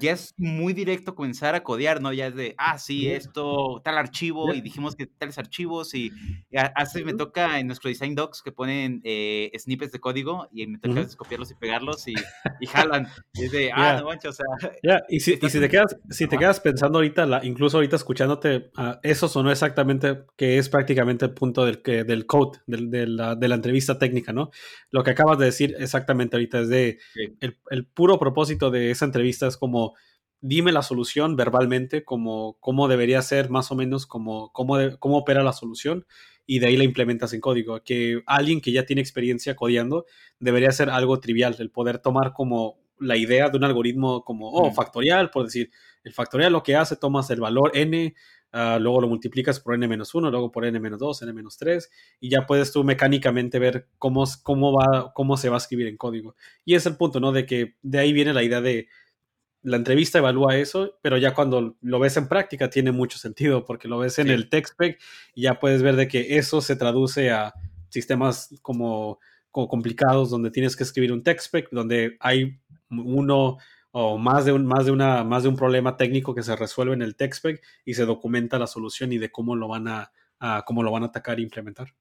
ya es muy directo comenzar a codear, ¿no? Ya es de, ah, sí, esto, tal archivo, y dijimos que tales archivos, y hace me toca en nuestro design docs que ponen eh, snippets de código, y me toca copiarlos y pegarlos, y, y jalan. Y es de, ah, no manches, o sea. Ya, y, si, y si, te quedas, si te quedas pensando ahorita, la, incluso ahorita escuchándote, uh, eso sonó exactamente, que es prácticamente el punto del, que, del code, del, de, la, de la entrevista técnica, ¿no? Lo que acabas de decir exactamente ahorita es de, el, el puro propósito de esa entrevista es como como dime la solución verbalmente, como cómo debería ser más o menos, como cómo, cómo opera la solución y de ahí la implementas en código. Que alguien que ya tiene experiencia codiando debería ser algo trivial, el poder tomar como la idea de un algoritmo como, oh, factorial, por decir, el factorial lo que hace, tomas el valor n, ah, luego lo multiplicas por n-1, luego por n-2, n-3, y ya puedes tú mecánicamente ver cómo, cómo, va, cómo se va a escribir en código. Y es el punto, ¿no? De que de ahí viene la idea de la entrevista evalúa eso, pero ya cuando lo ves en práctica tiene mucho sentido porque lo ves en el tech spec y ya puedes ver de que eso se traduce a sistemas como, complicados donde tienes que escribir un tech spec, donde hay uno o más de un, más de una, más de un problema técnico que se resuelve en el tech spec y se documenta la solución y de cómo lo van a, cómo lo van a atacar e implementar.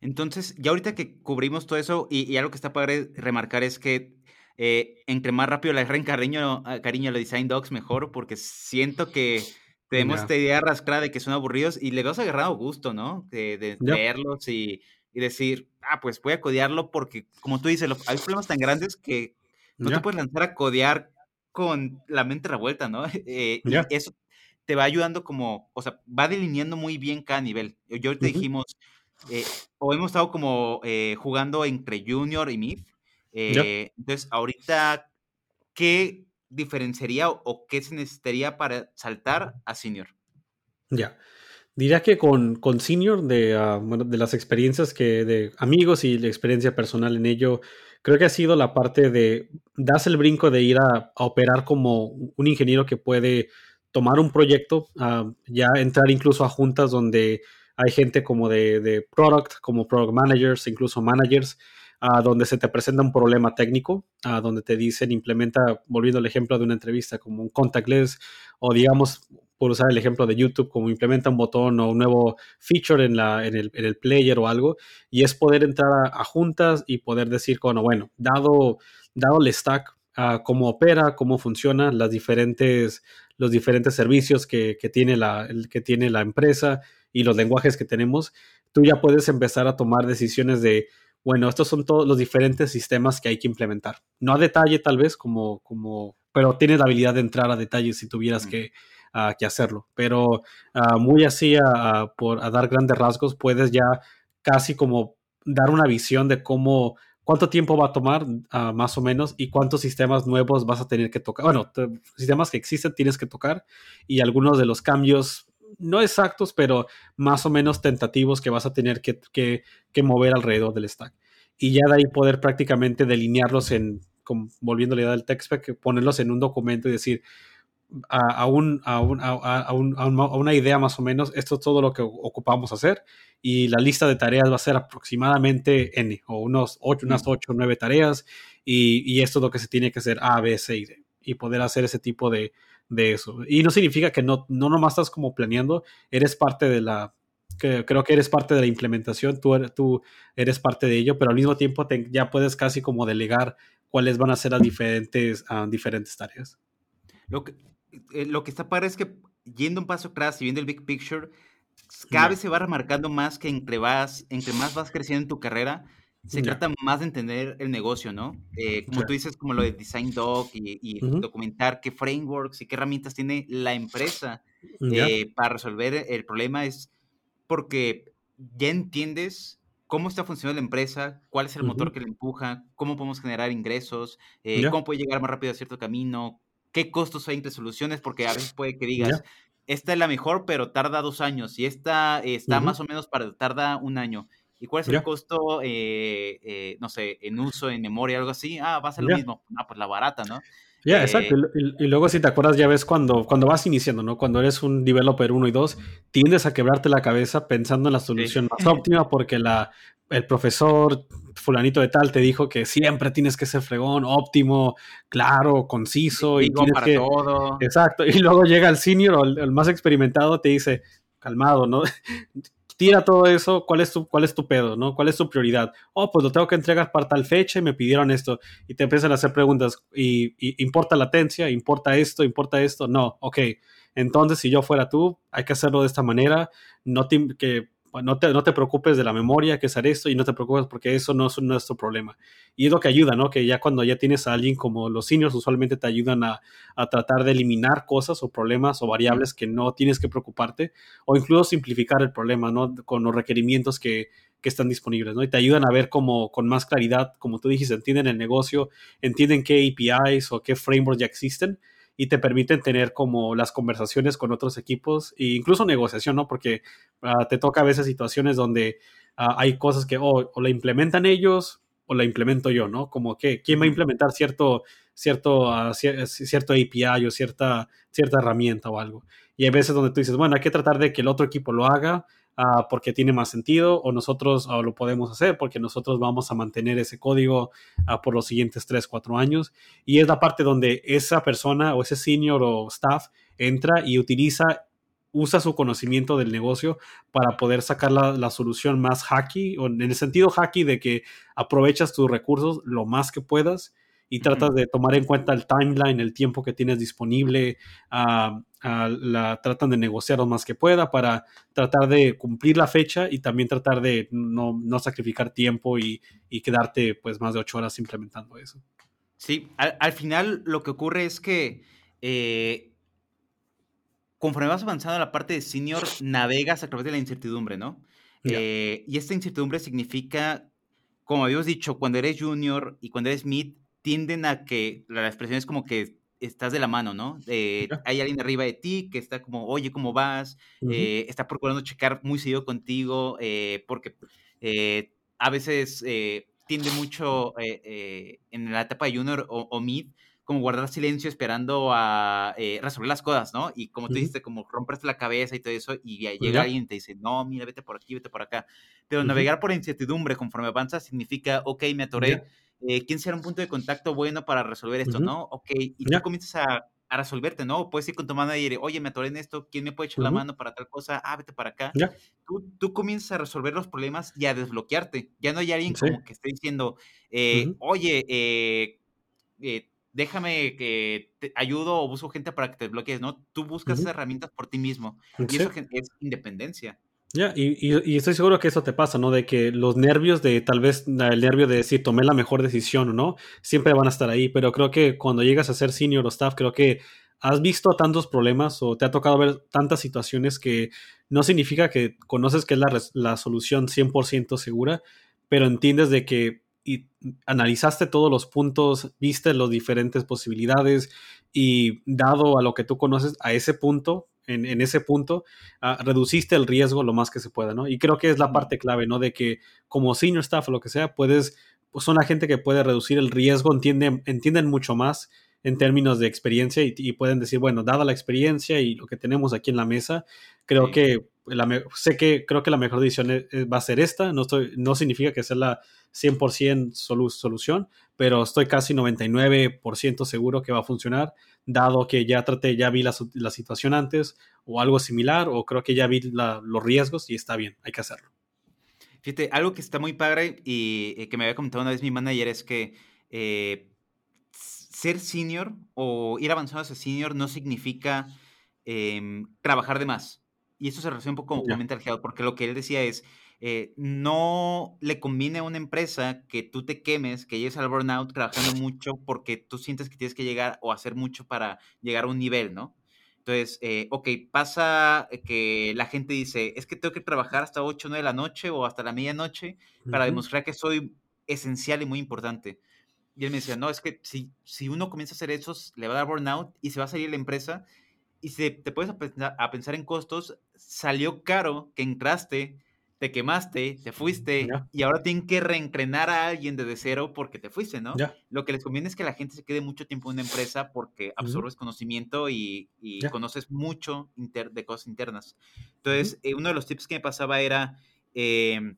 Entonces, ya ahorita que cubrimos todo eso, y, y algo que está padre remarcar es que eh, entre más rápido le agarren cariño, cariño a los design dogs, mejor, porque siento que tenemos esta idea rascada de que son aburridos y le vas agarrado gusto, ¿no? De, de leerlos y, y, decir, ah, pues voy a codearlo porque, como tú dices, hay problemas tan grandes que no te puedes lanzar a codear con la mente revuelta, ¿no? Eh, y eso te va ayudando como, o sea, va delineando muy bien cada nivel. Yo te dijimos, eh, o hemos estado como eh, jugando entre Junior y Mid, eh, entonces, ahorita, ¿qué diferenciaría o, qué se necesitaría para saltar a senior? Ya. Diría que con, con senior, de, ah, de las experiencias que de amigos y la experiencia personal en ello, creo que ha sido la parte de, das el brinco de ir a, operar como un ingeniero que puede tomar un proyecto, ah, ya entrar incluso a juntas donde hay gente como de, de product, como product managers, incluso managers, a donde se te presenta un problema técnico, a donde te dicen implementa, volviendo al ejemplo de una entrevista, como un contactless, o digamos, por usar el ejemplo de YouTube, como implementa un botón o un nuevo feature en, la, en, el, en el player o algo, y es poder entrar a, juntas y poder decir, bueno, bueno, dado, dado el stack, a cómo opera, cómo funciona, las diferentes, los diferentes servicios que, que, tiene la, que tiene la empresa y los lenguajes que tenemos, tú ya puedes empezar a tomar decisiones de bueno, estos son todos los diferentes sistemas que hay que implementar. No a detalle tal vez, como, como, pero tienes la habilidad de entrar a detalle si tuvieras que, ah, que, hacerlo. Pero ah, muy así, a, por, a dar grandes rasgos, puedes ya casi como dar una visión de cómo, cuánto tiempo va a tomar ah, más o menos y cuántos sistemas nuevos vas a tener que tocar. Bueno, sistemas que existen tienes que tocar y algunos de los cambios no exactos, pero más o menos tentativos que vas a tener que, que, mover alrededor del stack. Y ya de ahí poder prácticamente delinearlos en, volviendo a la idea del text ponerlos en un documento y decir a, a, un, a, un, a, una idea más o menos, esto es todo lo que ocupamos hacer y la lista de tareas va a ser aproximadamente N o unos 8, unas 8 o 9 tareas y, y esto es lo que se tiene que hacer A, B, C y D y poder hacer ese tipo de, de eso. Y no significa que no, no nomás estás como planeando, eres parte de la, que creo que eres parte de la implementación, tú, eres, tú eres parte de ello, pero al mismo tiempo ya puedes casi como delegar cuáles van a ser las diferentes, uh, diferentes tareas. Lo que, eh, lo que está padre es que yendo un paso atrás y viendo el big picture, cada vez se va remarcando más que entre, vas, entre más vas creciendo en tu carrera, se trata más de entender el negocio, ¿no? Eh, como tú dices, como lo de Design Doc y, documentar qué frameworks y qué herramientas tiene la empresa eh, para resolver el problema es porque ya entiendes cómo está funcionando la empresa, cuál es el motor que le empuja, cómo podemos generar ingresos, eh, cómo puede llegar más rápido a cierto camino, qué costos hay entre soluciones, porque a veces puede que digas, esta es la mejor, pero tarda dos años, y esta está más o menos para, tarda un año. ¿Y cuál es el costo, eh, eh, no sé, en uso, en memoria, algo así? Ah, va a ser lo mismo. Ah, pues la barata, ¿no? Ya, exacto. Y, luego, si te acuerdas, ya ves cuando, cuando vas iniciando, ¿no? Cuando eres un developer 1 y 2, tiendes a quebrarte la cabeza pensando en la solución más óptima porque la, el profesor fulanito de tal te dijo que siempre tienes que ser fregón, óptimo, claro, conciso y, tienes para que... todo. Exacto. Y luego llega el senior o el, más experimentado te dice, calmado, ¿no? Tira todo eso, ¿cuál es tu, cuál es tu pedo, ¿no? ¿Cuál es tu prioridad? Oh, pues lo tengo que entregar para tal fecha y me pidieron esto. Y te empiezan a hacer preguntas. ¿Y, importa latencia? ¿Importa esto? ¿Importa esto? No, ok. Entonces, si yo fuera tú, hay que hacerlo de esta manera. No que no te, no te preocupes de la memoria, que es esto, y no te preocupes porque eso no es nuestro problema. Y es lo que ayuda, ¿no? Que ya cuando ya tienes a alguien como los seniors, usualmente te ayudan a, a tratar de eliminar cosas o problemas o variables que no tienes que preocuparte, o incluso simplificar el problema, ¿no? Con los requerimientos que, que están disponibles, ¿no? Y te ayudan a ver como con más claridad, como tú dijiste, entienden el negocio, entienden qué APIs o qué frameworks ya existen y te permiten tener como las conversaciones con otros equipos e incluso negociación, ¿no? Porque ah, te toca a veces situaciones donde ah, hay cosas que o, la implementan ellos o la implemento yo, ¿no? Como que quién va a implementar cierto, cierto, uh, cierto API o cierta, cierta herramienta o algo. Y hay veces donde tú dices, bueno, hay que tratar de que el otro equipo lo haga Ah, porque tiene más sentido o nosotros ah, lo podemos hacer porque nosotros vamos a mantener ese código ah, por los siguientes 3, 4 años. Y es la parte donde esa persona o ese senior o staff entra y utiliza usa su conocimiento del negocio para poder sacar la, la, solución más hacky, o en el sentido hacky de que aprovechas tus recursos lo más que puedas y tratas de tomar en cuenta el timeline, el tiempo que tienes disponible, uh, la, tratan de negociar lo más que pueda para tratar de cumplir la fecha y también tratar de no, no sacrificar tiempo y, y, quedarte pues más de ocho horas implementando eso. Sí, al, final lo que ocurre es que eh, conforme vas avanzando en la parte de senior, navegas a través de la incertidumbre, ¿no? Eh, y esta incertidumbre significa, como habíamos dicho, cuando eres junior y cuando eres mid, tienden a que la expresión es como que estás de la mano, ¿no? Eh, hay alguien arriba de ti que está como, oye, ¿cómo vas? Eh, está procurando checar muy seguido contigo, eh, porque a veces tiende mucho en la etapa de junior o, mid, como guardar silencio esperando a resolver las cosas, ¿no? Y como tú dijiste, como romperte la cabeza y todo eso, y llega alguien y te dice, no, mira, vete por aquí, vete por acá. Pero navegar por incertidumbre conforme avanza significa, ok, me atoré. Eh, quién será un punto de contacto bueno para resolver esto, ¿no? Ok, y tú comienzas a, a, resolverte, ¿no? Puedes ir con tu manager, oye, me atoré en esto, ¿quién me puede echar la mano para tal cosa? Ah, vete para acá. Tú, tú, comienzas a resolver los problemas y a desbloquearte. Ya no hay alguien como que esté diciendo, eh, oye, eh, eh, déjame que te ayudo o busco gente para que te desbloquees, ¿no? Tú buscas herramientas por ti mismo. Y eso es independencia. Ya, y, estoy seguro que eso te pasa, ¿no? De que los nervios de tal vez el nervio de decir tomé la mejor decisión o no, siempre van a estar ahí, pero creo que cuando llegas a ser senior o staff, creo que has visto tantos problemas o te ha tocado ver tantas situaciones que no significa que conoces que es la, la solución 100% segura, pero entiendes de que y analizaste todos los puntos, viste las diferentes posibilidades y dado a lo que tú conoces a ese punto, en, ese punto, ah, reduciste el riesgo lo más que se pueda, ¿no? Y creo que es la parte clave, ¿no? De que como senior staff o lo que sea, puedes, pues son la gente que puede reducir el riesgo, entienden, entienden mucho más en términos de experiencia y, pueden decir, bueno, dada la experiencia y lo que tenemos aquí en la mesa, creo que la, sé que creo que la mejor decisión va a ser esta, no, estoy, no significa que sea la 100% solución, pero estoy casi 99% seguro que va a funcionar, dado que ya traté, ya vi la, la situación antes o algo similar, o creo que ya vi los riesgos y está bien, hay que hacerlo. Fíjate, algo que está muy padre y, que me había comentado una vez mi manager es que eh, ser senior o ir avanzando hacia senior no significa em, trabajar de más. Y eso se relaciona un poco con Mental Health, porque lo que él decía es, eh, no le conviene a una empresa que tú te quemes, que llegues al burnout trabajando mucho porque tú sientes que tienes que llegar o hacer mucho para llegar a un nivel, ¿no? Entonces, eh, ok, pasa que la gente dice, es que tengo que trabajar hasta 8 o 9 de la noche o hasta la medianoche para demostrar que soy esencial y muy importante. Y él me decía, no, es que si, si uno comienza a hacer eso, le va a dar burnout y se va a salir la empresa. Y si te puedes a pensar en costos, salió caro que entraste te quemaste, te fuiste y ahora tienen que reentrenar a alguien desde cero porque te fuiste, ¿no? Lo que les conviene es que la gente se quede mucho tiempo en una empresa porque absorbes conocimiento y, conoces mucho de cosas internas. Entonces, eh, uno de los tips que me pasaba era em,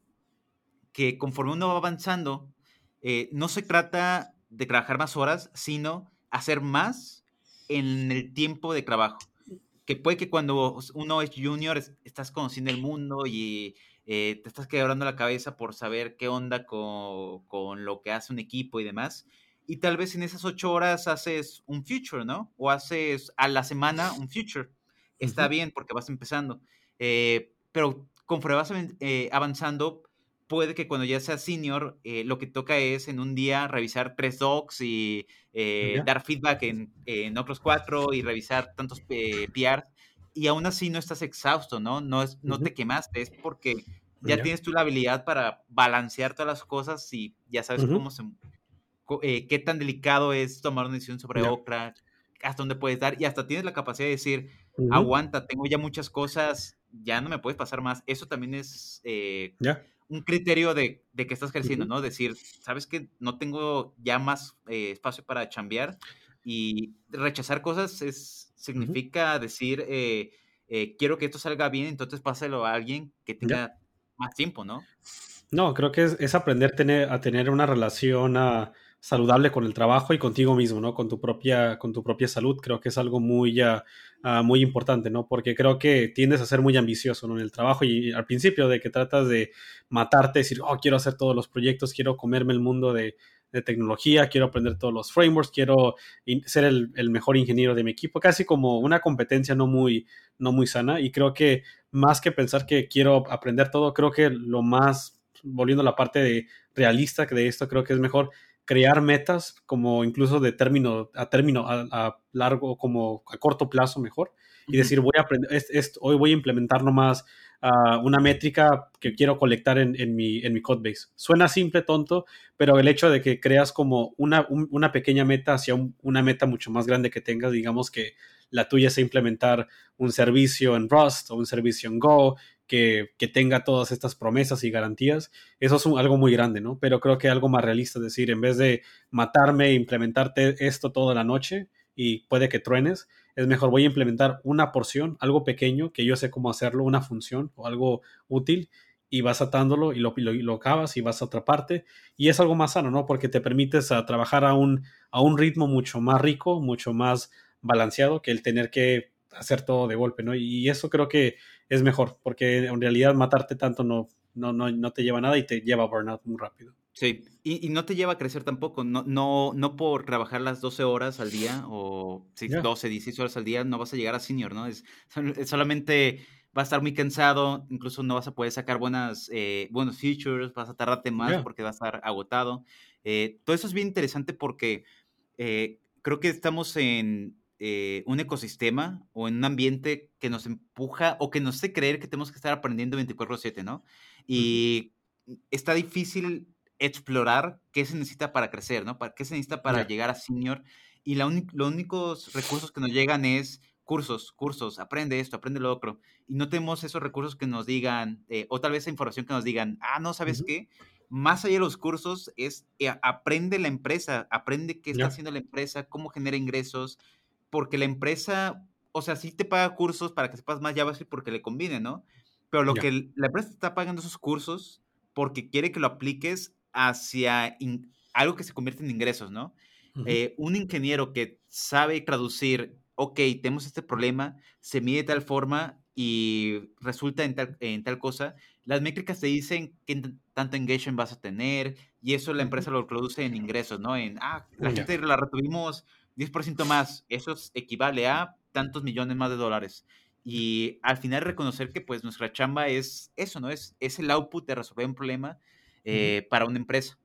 que conforme uno va avanzando, eh, no se trata de trabajar más horas, sino hacer más en el tiempo de trabajo. Que puede que cuando uno es junior estás conociendo el mundo y eh, te estás quebrando la cabeza por saber qué onda con, lo que hace un equipo y demás. Y tal vez en esas ocho horas haces un future, ¿no? O haces a la semana un future. Está bien porque vas empezando. Eh, pero conforme vas eh, avanzando, puede que cuando ya seas senior, lo que toca es en un día revisar tres docs y dar feedback en, en, otros cuatro y revisar tantos PR y aún así no estás exhausto, ¿no? No, es, no te quemaste, es porque ya, tienes tú la habilidad para balancear todas las cosas y ya sabes cómo se, eh, qué tan delicado es tomar una decisión sobre otra, hasta dónde puedes dar y hasta tienes la capacidad de decir, aguanta, tengo ya muchas cosas, ya no me puedes pasar más. Eso también es eh, un criterio de, de, que estás creciendo, ¿no? Decir, sabes que no tengo ya más eh, espacio para chambear y rechazar cosas es, significa decir, eh, eh, quiero que esto salga bien, entonces páselo a alguien que tenga más tiempo, ¿no? No, creo que es, aprender tener, a tener una relación ah, saludable con el trabajo y contigo mismo, ¿no? Con tu propia, con tu propia salud. Creo que es algo muy, uh, muy importante, ¿no? Porque creo que tiendes a ser muy ambicioso ¿no? en el trabajo y al principio de que tratas de matarte, decir, oh, quiero hacer todos los proyectos, quiero comerme el mundo de, de tecnología, quiero aprender todos los frameworks, quiero ser el, mejor ingeniero de mi equipo, casi como una competencia no muy, no muy sana. Y creo que más que pensar que quiero aprender todo, creo que lo más, volviendo a la parte de realista de esto, creo que es mejor crear metas como incluso de término a término a, largo como a corto plazo mejor y decir voy a aprender hoy voy a implementar nomás una métrica que quiero colectar en, en, mi, en mi codebase. Suena simple, tonto, pero el hecho de que creas como una, una pequeña meta hacia una meta mucho más grande que tengas, digamos que la tuya es implementar un servicio en Rust o un servicio en Go que, que, tenga todas estas promesas y garantías, eso es algo muy grande, ¿no? Pero creo que algo más realista, es decir, en vez de matarme e implementarte esto toda la noche y puede que truenes, es mejor voy a implementar una porción, algo pequeño, que yo sé cómo hacerlo, una función o algo útil, y vas atándolo y lo, lo, acabas y vas a otra parte. Y es algo más sano, ¿no? Porque te permites a trabajar a un, a un ritmo mucho más rico, mucho más balanceado que el tener que hacer todo de golpe, ¿no? Y eso creo que es mejor, porque en realidad matarte tanto no, no, no, no te lleva a nada y te lleva a burnout muy rápido. Sí, y, no te lleva a crecer tampoco, no, no, no por trabajar las 12 horas al día o 12, 16 horas al día no vas a llegar a senior, ¿no? Es, solamente vas a estar muy cansado, incluso no vas a poder sacar buenas, eh, buenos features, vas a tardarte más porque vas a estar agotado. Eh, todo eso es bien interesante porque eh, creo que estamos en un ecosistema o en un ambiente que nos empuja o que nos hace creer que tenemos que estar aprendiendo 24/7, ¿no? Y está difícil explorar qué se necesita para crecer, ¿no? ¿Qué se necesita para llegar a senior? Y la los únicos recursos que nos llegan es cursos, cursos, aprende esto, aprende lo otro. Y no tenemos esos recursos que nos digan, eh, o tal vez esa información que nos digan, ah, no, ¿sabes qué? Más allá de los cursos es eh, aprende la empresa, aprende qué está haciendo la empresa, cómo genera ingresos, porque la empresa, o sea, sí te paga cursos para que sepas más JavaScript porque le conviene, ¿no? Pero lo que la empresa te está pagando esos cursos porque quiere que lo apliques hacia algo que se convierte en ingresos, ¿no? Eh, un ingeniero que sabe traducir, ok, tenemos este problema, se mide de tal forma y resulta en tal, en tal cosa, las métricas te dicen qué tanto engagement vas a tener y eso la empresa lo produce en ingresos, ¿no? En, ah, la gente la retuvimos 10% más, eso equivale a tantos millones más de dólares. y al final reconocer que pues nuestra chamba es eso, ¿no? Es, es el output de resolver un problema eh, para una empresa.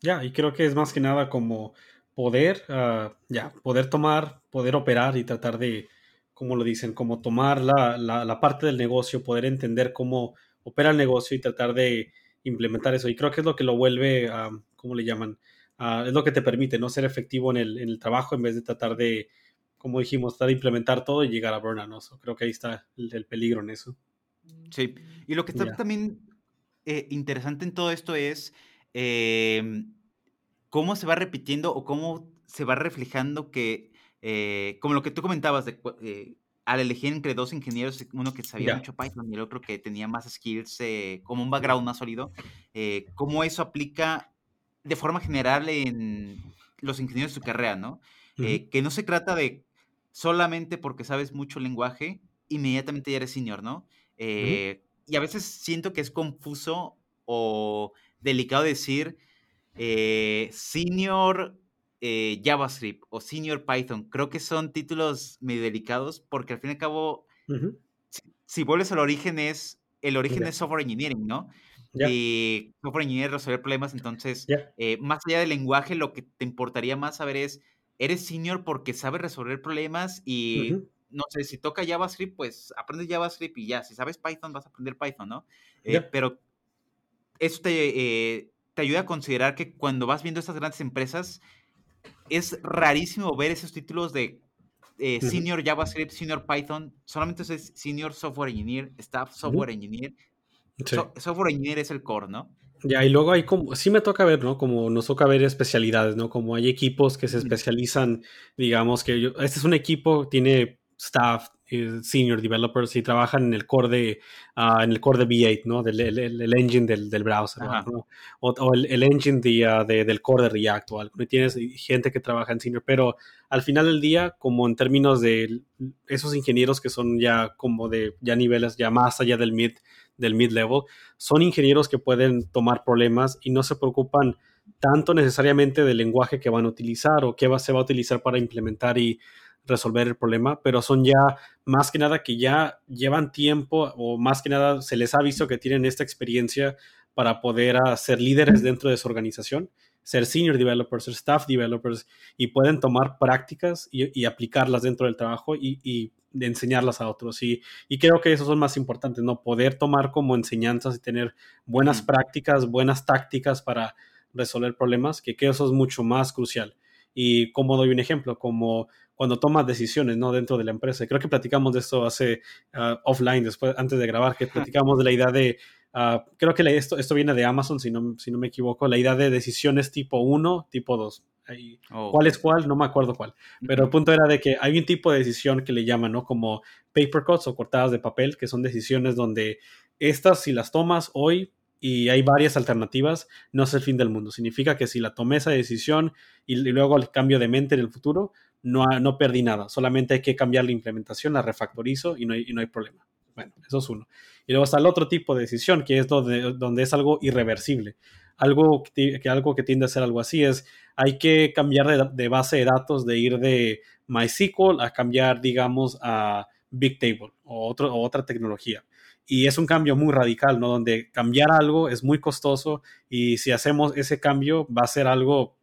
Ya, y creo que es más que nada como poder, ah, ya, poder tomar, poder operar y tratar de, como lo dicen, como tomar la, la, parte del negocio, poder entender cómo opera el negocio y tratar de implementar eso. Y creo que es lo que lo vuelve, a, ¿cómo le llaman? Ah, es lo que te permite no ser efectivo en el, en el, trabajo en vez de tratar de, como dijimos, tratar de implementar todo y llegar a burnout. ¿no? creo que ahí está el, peligro en eso. Sí, y lo que está también eh, interesante en todo esto es em, cómo se va repitiendo o cómo se va reflejando que, eh, como lo que tú comentabas, de, eh, al elegir entre dos ingenieros, uno que sabía mucho Python y el otro que tenía más skills, como un background más sólido, cómo eso aplica de forma general en los ingenieros de su carrera, ¿no? que no se trata de solamente porque sabes mucho lenguaje, inmediatamente ya eres senior, ¿no? Y a veces siento que es confuso o delicado decir eh, senior eh, JavaScript o senior Python. Creo que son títulos medio delicados porque al fin y al cabo, si, vuelves al origen es, el origen es software engineering, ¿no? Y software engineering resolver problemas, entonces, eh, más allá del lenguaje, lo que te importaría más saber es, eres senior porque sabes resolver problemas y no sé, si toca JavaScript, pues aprendes JavaScript y ya. Si sabes Python, vas a aprender Python, ¿no? Eh, pero eso eh, te, ayuda a considerar que cuando vas viendo estas grandes empresas, es rarísimo ver esos títulos de eh, Senior JavaScript, Senior Python. Solamente es Senior Software Engineer, Staff Software Engineer. software Engineer es el core, ¿no? Ya, y luego hay como, sí me toca ver, ¿no? Como nos toca ver especialidades, ¿no? Como hay equipos que se especializan, digamos que yo, este es un equipo, tiene staff, eh, senior developers y trabajan en el core de, ah, en el core de V8, ¿no? Del, el, engine del, del browser, o, el, engine de, ah, de, del core de React o algo. Tienes gente que trabaja en senior, pero al final del día, como en términos de esos ingenieros que son ya como de ya niveles, ya más allá del mid, del mid level, son ingenieros que pueden tomar problemas y no se preocupan tanto necesariamente del lenguaje que van a utilizar o qué va, se va a utilizar para implementar y resolver el problema, pero son ya más que nada que ya llevan tiempo o más que nada se les ha visto que tienen esta experiencia para poder ah, ser líderes dentro de su organización, ser senior developers, ser staff developers y pueden tomar prácticas y, aplicarlas dentro del trabajo y, y enseñarlas a otros. Y, y, creo que esos son más importantes, ¿no? Poder tomar como enseñanzas y tener buenas prácticas, buenas tácticas para resolver problemas, que, que eso es mucho más crucial. Y como doy un ejemplo, como cuando tomas decisiones ¿no? dentro de la empresa. creo que platicamos de esto hace ah, offline, después, antes de grabar, que platicamos de la idea de, uh, creo que esto, esto viene de Amazon, si no, si no me equivoco, la idea de decisiones tipo 1, tipo 2. ¿Cuál es cuál? No me acuerdo cuál. Pero el punto era de que hay un tipo de decisión que le llaman, ¿no? Como paper cuts o cortadas de papel, que son decisiones donde estas, si las tomas hoy, y hay varias alternativas, no es el fin del mundo. Significa que si la tomé esa decisión y, luego el cambio de mente en el futuro, no, no perdí nada. Solamente hay que cambiar la implementación, la refactorizo y no hay, no hay problema. Bueno, eso es uno. Y luego está el otro tipo de decisión, que es donde, donde es algo irreversible. Algo que, algo que tiende a ser algo así es, hay que cambiar de, base de datos, de ir de MySQL a cambiar, digamos, a Bigtable o, o otra tecnología y es un cambio muy radical, ¿no? Donde cambiar algo es muy costoso y si hacemos ese cambio va a ser algo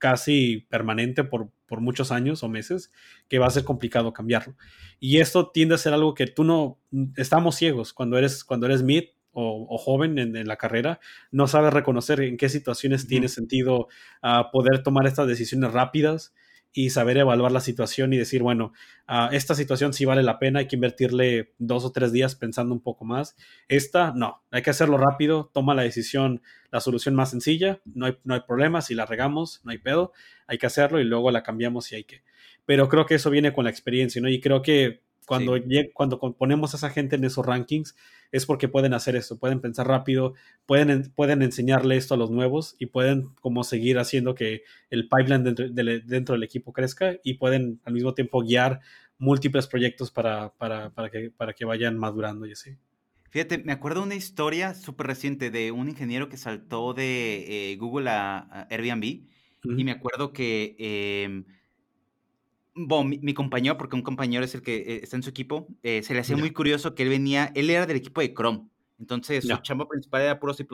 casi permanente por, por muchos años o meses, que va a ser complicado cambiarlo. Y esto tiende a ser algo que tú no, estamos ciegos cuando eres, cuando eres mid o, joven en, la carrera, no sabes reconocer en qué situaciones tiene sentido ah, poder tomar estas decisiones rápidas y saber evaluar la situación y decir, bueno, uh, esta situación sí vale la pena, hay que invertirle dos o tres días pensando un poco más. Esta, no, hay que hacerlo rápido, toma la decisión, la solución más sencilla, no hay, no hay problema, si la regamos, no hay pedo, hay que hacerlo y luego la cambiamos si hay que. Pero creo que eso viene con la experiencia, ¿no? Y creo que cuando, cuando ponemos a esa gente en esos rankings es porque pueden hacer esto, pueden pensar rápido, pueden, pueden enseñarle esto a los nuevos y pueden como seguir haciendo que el pipeline dentro, del equipo crezca y pueden al mismo tiempo guiar múltiples proyectos para, para, para, que, para que vayan madurando y así. Fíjate, me acuerdo de una historia súper reciente de un ingeniero que saltó de eh, Google a, Airbnb y me acuerdo que... Em, bueno, mi, compañero, porque un compañero es el que eh, está en su equipo, eh, se le hacía muy curioso que él venía, él era del equipo de Chrome, entonces su chamba principal era puro C++,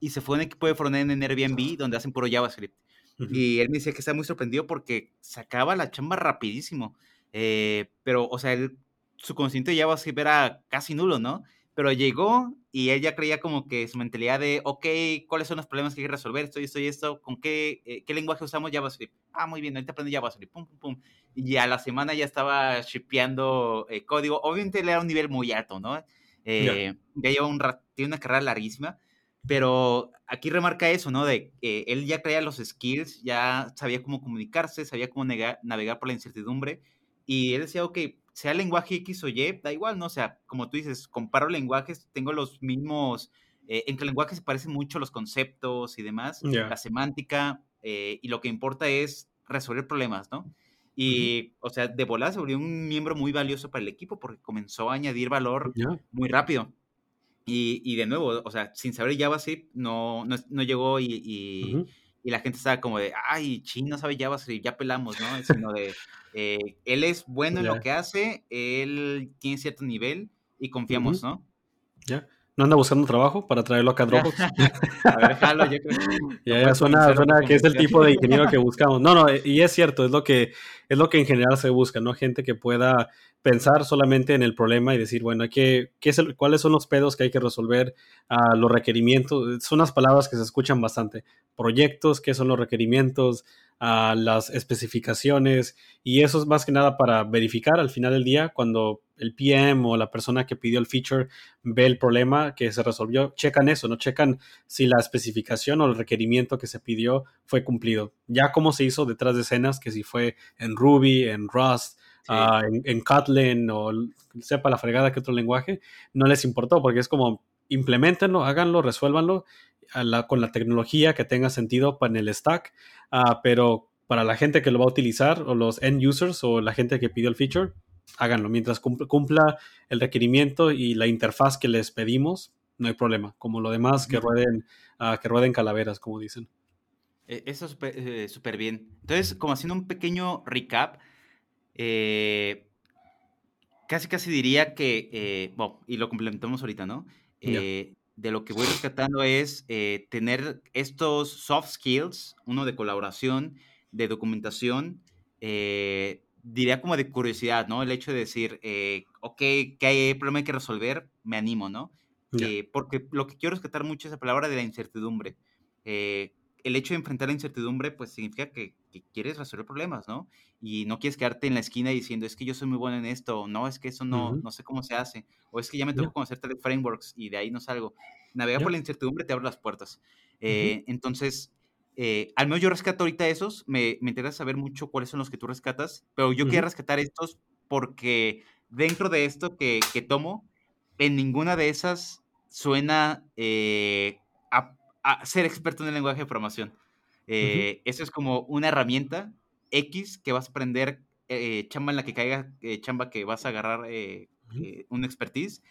y se fue a un equipo de frontend en Airbnb donde hacen puro JavaScript. Y él me decía que estaba muy sorprendido porque sacaba la chamba rapidísimo. Eh, pero, o sea, él, su conocimiento de JavaScript era casi nulo, ¿no? Pero llegó y él ya creía como que su mentalidad de, ok, ¿cuáles son los problemas que hay que resolver? Esto y esto y esto, ¿con qué, eh, qué lenguaje usamos JavaScript? Ah, muy bien, ahorita aprendí JavaScript, pum, pum, pum. Y a la semana ya estaba shipeando eh, código. Obviamente era un nivel muy alto, ¿no? Ya lleva un tiene una carrera larguísima, pero aquí remarca eso, ¿no? De que él ya creía los skills, ya sabía cómo comunicarse, sabía cómo navegar por la incertidumbre y él decía, ok, sea lenguaje X o Y, da igual, ¿no? O sea, como tú dices, comparo lenguajes, tengo los mismos, eh, en que el lenguaje se parecen mucho los conceptos y demás, la semántica, eh, y lo que importa es resolver problemas, ¿no? Y, o sea, de volada se volvió un miembro muy valioso para el equipo porque comenzó a añadir valor muy rápido. Y, y, de nuevo, o sea, sin saber JavaScript, no, no, no llegó y, y la gente estaba como de, ay, chino sabe JavaScript, ya pelamos, ¿no? Sino de, eh, él es bueno en lo que hace, él tiene cierto nivel y confiamos, ¿no? Ya. ¿No anda buscando trabajo para traerlo acá a Dropbox? a ver, jalo, yo creo. Ya, ya suena, suena que es el tipo de ingeniero que buscamos. No, no, y es cierto, es lo que, es lo que en general se busca, ¿no? Gente que pueda pensar solamente en el problema y decir, bueno, ¿qué, qué es ¿cuáles son los pedos que hay que resolver? Uh, los requerimientos, son unas palabras que se escuchan bastante. Proyectos, ¿qué son los requerimientos? Uh, las especificaciones y eso es más que nada para verificar al final del día cuando el PM o la persona que pidió el feature ve el problema que se resolvió, checan eso, no checan si la especificación o el requerimiento que se pidió fue cumplido. Ya como se hizo detrás de escenas, que si fue en Ruby, en Rust, Ah, en, Kotlin o sepa la fregada que otro lenguaje, no les importó porque es como implementenlo, háganlo, resuélvanlo con la tecnología que tenga sentido para el stack, uh, pero para la gente que lo va a utilizar o los end users o la gente que pidió el feature, háganlo. Mientras cumpla el requerimiento y la interfaz que les pedimos, no hay problema. Como lo demás, que rueden, uh, que rueden calaveras, como dicen. E, eso es súper eh, bien. Entonces, como haciendo un pequeño recap, eh, casi casi diría que, eh, bueno, y lo complementamos ahorita, ¿no? Eh, de lo que voy rescatando es tener estos soft skills, uno de colaboración, de documentación, diría como de curiosidad, ¿no? El hecho de decir, ok, ¿qué hay problema que resolver? Me animo, ¿no? porque lo que quiero rescatar mucho es la palabra de la incertidumbre el hecho de enfrentar la incertidumbre, pues significa que, quieres resolver problemas, ¿no? Y no quieres quedarte en la esquina diciendo, es que yo soy muy bueno en esto, o no, es que eso no, no sé cómo se hace, o es que ya me tengo que conocer tales frameworks y de ahí no salgo. Navegar por la incertidumbre te abre las puertas. Eh, entonces, eh, al menos yo rescato ahorita esos, me, me, interesa saber mucho cuáles son los que tú rescatas, pero yo quiero rescatar estos porque dentro de esto que, que tomo, en ninguna de esas suena eh, ser experto en el lenguaje de programación. Eh, eso es como una herramienta X que vas a aprender, eh, chamba en la que caiga, eh, chamba que vas a agarrar un expertise.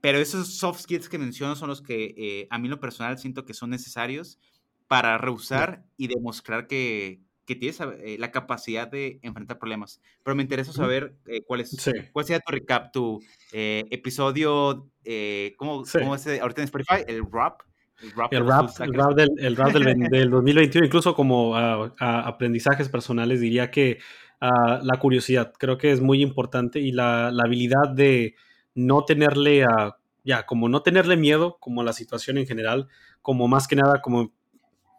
Pero esos soft skills que menciono son los que a mí lo personal siento que son necesarios para rehusar y demostrar que, que tienes la capacidad de enfrentar problemas. Pero me interesa saber cuál es cuál sería tu recap, tu episodio, ¿cómo, ¿cómo, es ahorita en Spotify? El rap el rap, del, el rap del, 2021, incluso como a, aprendizajes personales, diría que la curiosidad creo que es muy importante y la, habilidad de no tenerle a, ya, como no tenerle miedo, como a la situación en general, como más que nada, como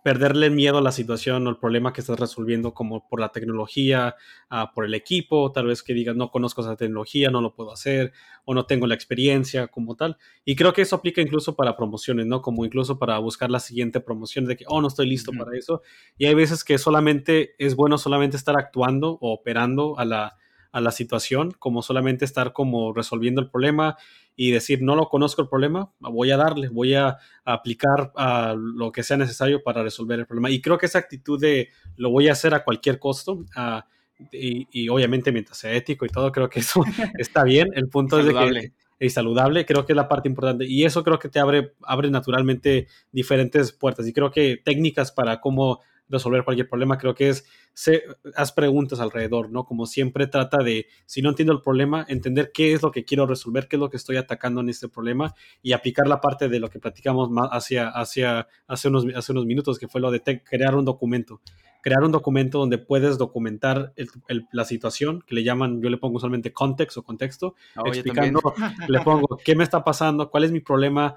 perderle miedo a la situación o el problema que estás resolviendo como por la tecnología, ah, por el equipo, tal vez que digas no conozco esa tecnología, no lo puedo hacer o no tengo la experiencia como tal. Y creo que eso aplica incluso para promociones, ¿no? Como incluso para buscar la siguiente promoción de que, oh, no estoy listo para eso. Y hay veces que solamente es bueno solamente estar actuando o operando a la, a la situación, como solamente estar como resolviendo el problema y decir, no lo conozco el problema, voy a darle, voy a, aplicar a lo que sea necesario para resolver el problema. Y creo que esa actitud de lo voy a hacer a cualquier costo, y, obviamente mientras sea ético y todo, creo que eso está bien. El punto es de que es saludable, creo que es la parte importante. Y eso creo que te abre, abre naturalmente diferentes puertas. Y creo que técnicas para cómo resolver cualquier problema. Creo que es, haz preguntas alrededor, ¿no? Como siempre trata de, si no entiendo el problema, entender qué es lo que quiero resolver, qué es lo que estoy atacando en este problema y aplicar la parte de lo que platicamos más hacia, hacia, hace, unos, hace unos minutos, que fue lo de crear un documento crear un documento donde puedes documentar la situación, que le llaman, yo le pongo usualmente context o contexto, oh, explicando, le pongo qué me está pasando, cuál es mi problema,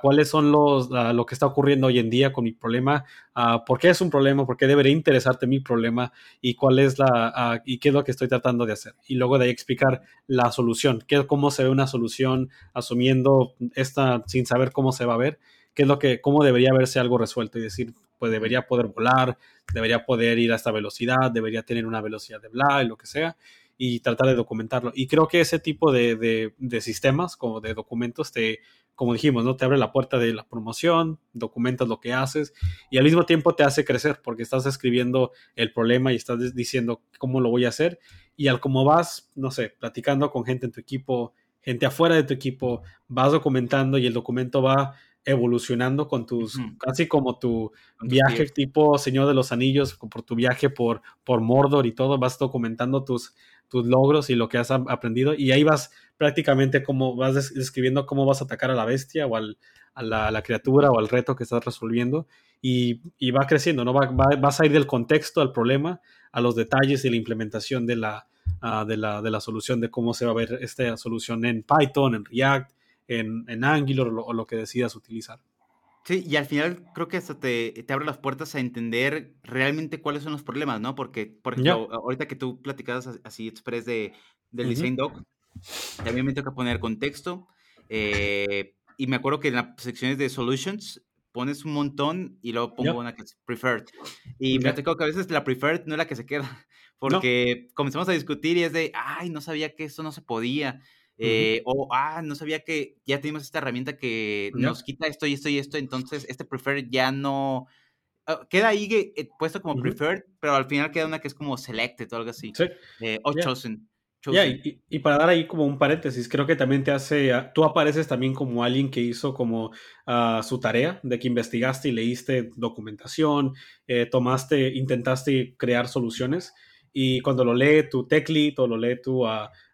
cuáles son los, lo que está ocurriendo hoy en día con mi problema, uh, por qué es un problema, por qué debería interesarte mi problema y cuál es la, y qué es lo que estoy tratando de hacer. Y luego de ahí explicar la solución, qué, cómo se ve una solución asumiendo esta sin saber cómo se va a ver qué es lo que, cómo debería verse algo resuelto y decir, pues debería poder volar, debería poder ir a esta velocidad, debería tener una velocidad de bla, y lo que sea, y tratar de documentarlo. Y creo que ese tipo de, de, sistemas, como de documentos, te, como dijimos, ¿no? Te abre la puerta de la promoción, documentas lo que haces y al mismo tiempo te hace crecer porque estás escribiendo el problema y estás diciendo cómo lo voy a hacer y al como vas, no sé, platicando con gente en tu equipo, gente afuera de tu equipo, vas documentando y el documento va evolucionando con tus, casi como tu viaje tipo Señor de los Anillos, por tu viaje por, por Mordor y todo, vas documentando tus, tus logros y lo que has aprendido y ahí vas prácticamente como vas describiendo cómo vas a atacar a la bestia o al, a, la, criatura o al reto que estás resolviendo y, y va creciendo, ¿no? Va, vas a ir del contexto al problema a los detalles y la implementación de la, ah, de la, de la solución, de cómo se va a ver esta solución en Python, en React, en, Angular o lo, que decidas utilizar. Sí, y al final creo que esto te, te, abre las puertas a entender realmente cuáles son los problemas, ¿no? Porque, por ejemplo, ahorita que tú platicabas así express de, del Design Doc, también me toca poner contexto. Eh, y me acuerdo que en las secciones de Solutions pones un montón y luego pongo una que es Preferred. Y me tocado que a veces la Preferred no es la que se queda, porque comenzamos a discutir y es de, ay, no sabía que eso no se podía. Eh, o, ah, no sabía que ya tenemos esta herramienta que nos quita esto y esto y esto, entonces este preferred ya no... Ah, queda ahí eh, puesto como preferred, pero al final queda una que es como selected o algo así. Sí. Eh, o chosen. y, para dar ahí como un paréntesis, creo que también te hace, ah, tú apareces también como alguien que hizo como uh, su tarea, de que investigaste y leíste documentación, tomaste, intentaste crear soluciones y cuando lo lee tu tech lead o lo lee tu,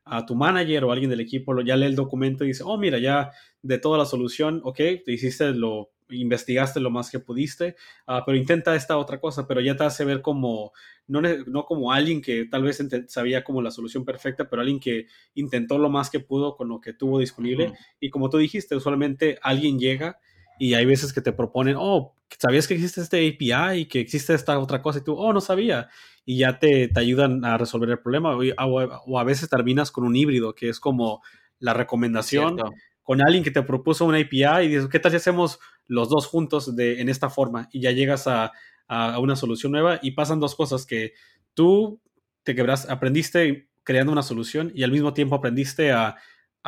a tu manager o alguien del equipo, ya lee el documento y dice, oh, mira, ya de toda la solución, ok, te hiciste lo, investigaste lo más que pudiste, ah, pero intenta esta otra cosa, pero ya te hace ver como, no, no como alguien que tal vez sabía como la solución perfecta, pero alguien que intentó lo más que pudo con lo que tuvo disponible. Y como tú dijiste, usualmente alguien llega y hay veces que te proponen, oh, ¿sabías que existe este API y que existe esta otra cosa? Y tú, oh, no sabía. Y ya te, te ayudan a resolver el problema. O, a veces terminas con un híbrido, que es como la recomendación con alguien que te propuso una API y dices, ¿qué tal si hacemos los dos juntos de, en esta forma? Y ya llegas a, a una solución nueva y pasan dos cosas que tú te quebras, aprendiste creando una solución y al mismo tiempo aprendiste a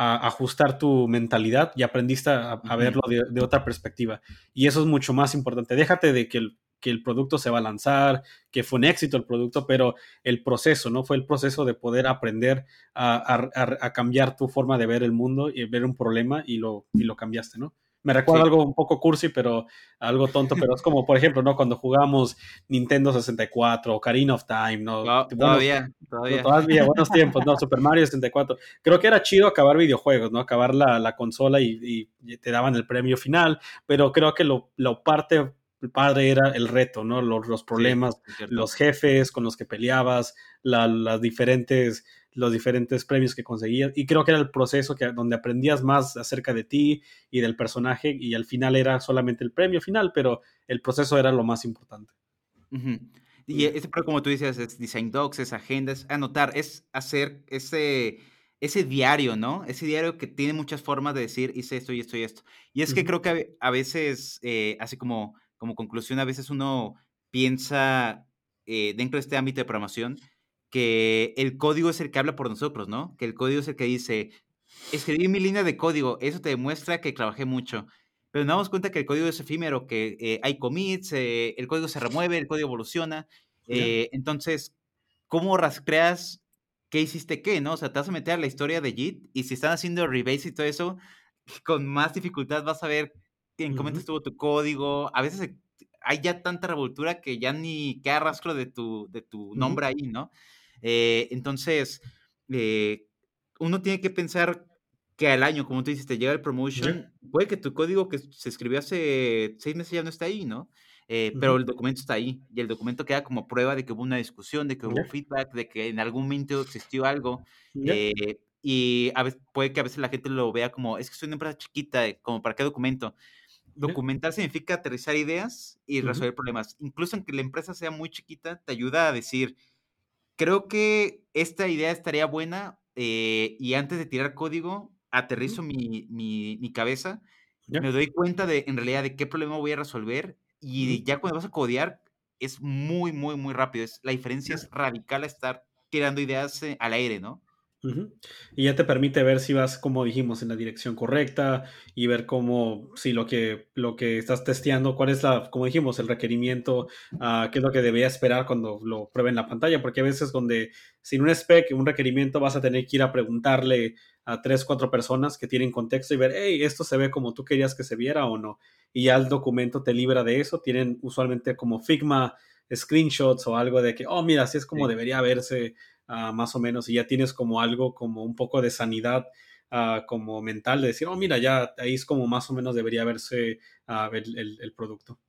a ajustar tu mentalidad y aprendiste a, verlo de, otra perspectiva. Y eso es mucho más importante. Déjate de que el, que el producto se va a lanzar, que fue un éxito el producto, pero el proceso, ¿no? Fue el proceso de poder aprender a, a cambiar tu forma de ver el mundo y ver un problema y lo, y lo cambiaste, ¿no? Me recuerda algo un poco cursi, pero algo tonto, pero es como, por ejemplo, ¿no? Cuando jugamos Nintendo 64 o Karina of Time, ¿no? todavía, todavía. Todavía, buenos tiempos, ¿no? Super Mario 64. Creo que era chido acabar videojuegos, ¿no? Acabar la, la consola y, te daban el premio final, pero creo que lo, lo parte padre era el reto, ¿no? Los, los problemas, los jefes con los que peleabas, las diferentes los diferentes premios que conseguías y creo que era el proceso que, donde aprendías más acerca de ti y del personaje y al final era solamente el premio final, pero el proceso era lo más importante. Y ese, como tú dices, es design docs, es agendas, anotar, es hacer ese, ese diario, ¿no? Ese diario que tiene muchas formas de decir, hice esto y esto y esto. Y es que creo que a, veces, eh, así como, como conclusión, a veces uno piensa eh, dentro de este ámbito de programación, que el código es el que habla por nosotros, ¿no? Que el código es el que dice, escribí mi línea de código, eso te demuestra que trabajé mucho. Pero nos damos cuenta que el código es efímero, que eh, hay commits, eh, el código se remueve, el código evoluciona. Eh, entonces, ¿cómo rastreas qué hiciste qué, no? O sea, te vas a meter a la historia de JIT y si están haciendo rebase y todo eso, con más dificultad vas a ver en cómo estuvo tu código. A veces hay ya tanta revoltura que ya ni queda rastro de tu, de tu nombre ahí, ¿no? Eh, entonces, eh, uno tiene que pensar que al año, como tú dices, te llega el promotion, puede que tu código que se escribió hace seis meses ya no está ahí, ¿no? Eh, pero el documento está ahí y el documento queda como prueba de que hubo una discusión, de que hubo feedback, de que en algún momento existió algo. y a veces, puede que a veces la gente lo vea como, es que soy una empresa chiquita, como para qué documento. Documentar significa aterrizar ideas y resolver problemas. Incluso aunque la empresa sea muy chiquita, te ayuda a decir, creo que esta idea estaría buena eh, y antes de tirar código, aterrizo mi, mi, cabeza, me doy cuenta de en realidad de qué problema voy a resolver y ya cuando vas a codear es muy, muy, muy rápido. Es, la diferencia es radical a estar tirando ideas eh, al aire, ¿no? Y ya te permite ver si vas, como dijimos, en la dirección correcta y ver cómo, si lo que, lo que estás testeando, cuál es la, como dijimos, el requerimiento, uh, qué es lo que debería esperar cuando lo pruebe en la pantalla, porque a veces donde sin un spec, un requerimiento, vas a tener que ir a preguntarle a tres, cuatro personas que tienen contexto y ver, hey, esto se ve como tú querías que se viera o no. Y ya el documento te libra de eso. Tienen usualmente como Figma screenshots o algo de que, oh, mira, así es como debería verse Ah, más o menos, y ya tienes como algo, como un poco de sanidad ah, como mental, de decir, oh, mira, ya ahí es como más o menos debería verse uh, el, el, producto.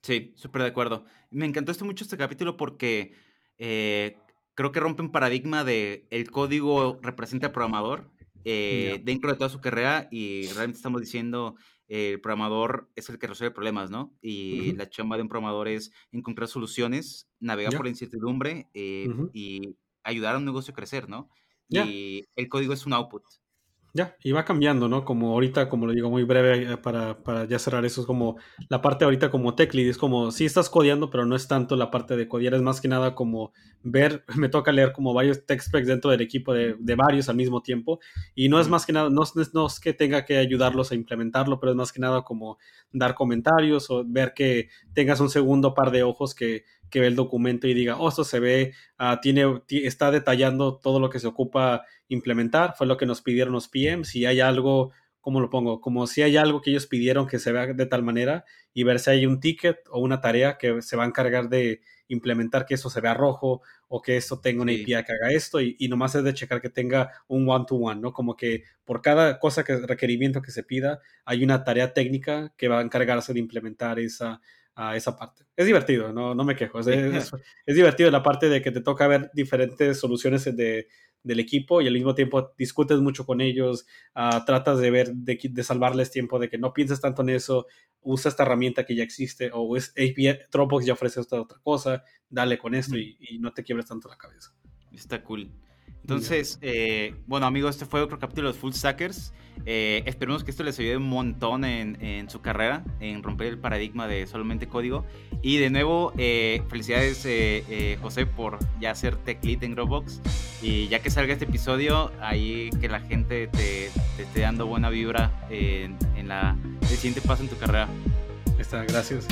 Sí, súper de acuerdo. Me encantó esto mucho este capítulo porque eh, creo que rompe un paradigma de el código representa al programador eh, dentro de toda su carrera y realmente estamos diciendo el programador es el que resuelve problemas, ¿no? Y la chamba de un programador es encontrar soluciones, navegar por la incertidumbre eh, y ayudar a un negocio a crecer, ¿no? Y el código es un output. Ya, y va cambiando, ¿no? Como ahorita, como lo digo muy breve eh, para, para ya cerrar eso, es como la parte ahorita como tech lead, es como, sí estás codeando, pero no es tanto la parte de codear, es más que nada como ver, me toca leer como varios tech specs dentro del equipo de, de varios al mismo tiempo, y no es más que nada, no, no, es que tenga que ayudarlos a implementarlo, pero es más que nada como dar comentarios o ver que tengas un segundo par de ojos que, que ve el documento y diga, oh, esto se ve, uh, tiene, está detallando todo lo que se ocupa implementar, fue lo que nos pidieron los PMs, si hay algo, ¿cómo lo pongo? Como si hay algo que ellos pidieron que se vea de tal manera y ver si hay un ticket o una tarea que se va a encargar de implementar que eso se vea rojo o que eso tenga una API que haga esto y, y, nomás es de checar que tenga un one-to-one, -one, ¿no? Como que por cada cosa que requerimiento que se pida hay una tarea técnica que va a encargarse de implementar esa a esa parte. Es divertido, no, no me quejo. Es, es, divertido la parte de que te toca ver diferentes soluciones de, del equipo y al mismo tiempo discutes mucho con ellos, uh, tratas de ver, de, de, salvarles tiempo, de que no pienses tanto en eso, usa esta herramienta que ya existe o es API, Dropbox ya ofrece esta otra cosa, dale con esto y, y no te quiebres tanto la cabeza. Está cool. Entonces, eh, bueno amigos, este fue otro capítulo de Full Stackers. Eh, esperemos que esto les ayude un montón en, su carrera, en romper el paradigma de solamente código. Y de nuevo, eh, felicidades José por ya ser tech lead en Dropbox. Y ya que salga este episodio, ahí que la gente te, esté dando buena vibra en, en la, el siguiente paso en tu carrera. Está, gracias.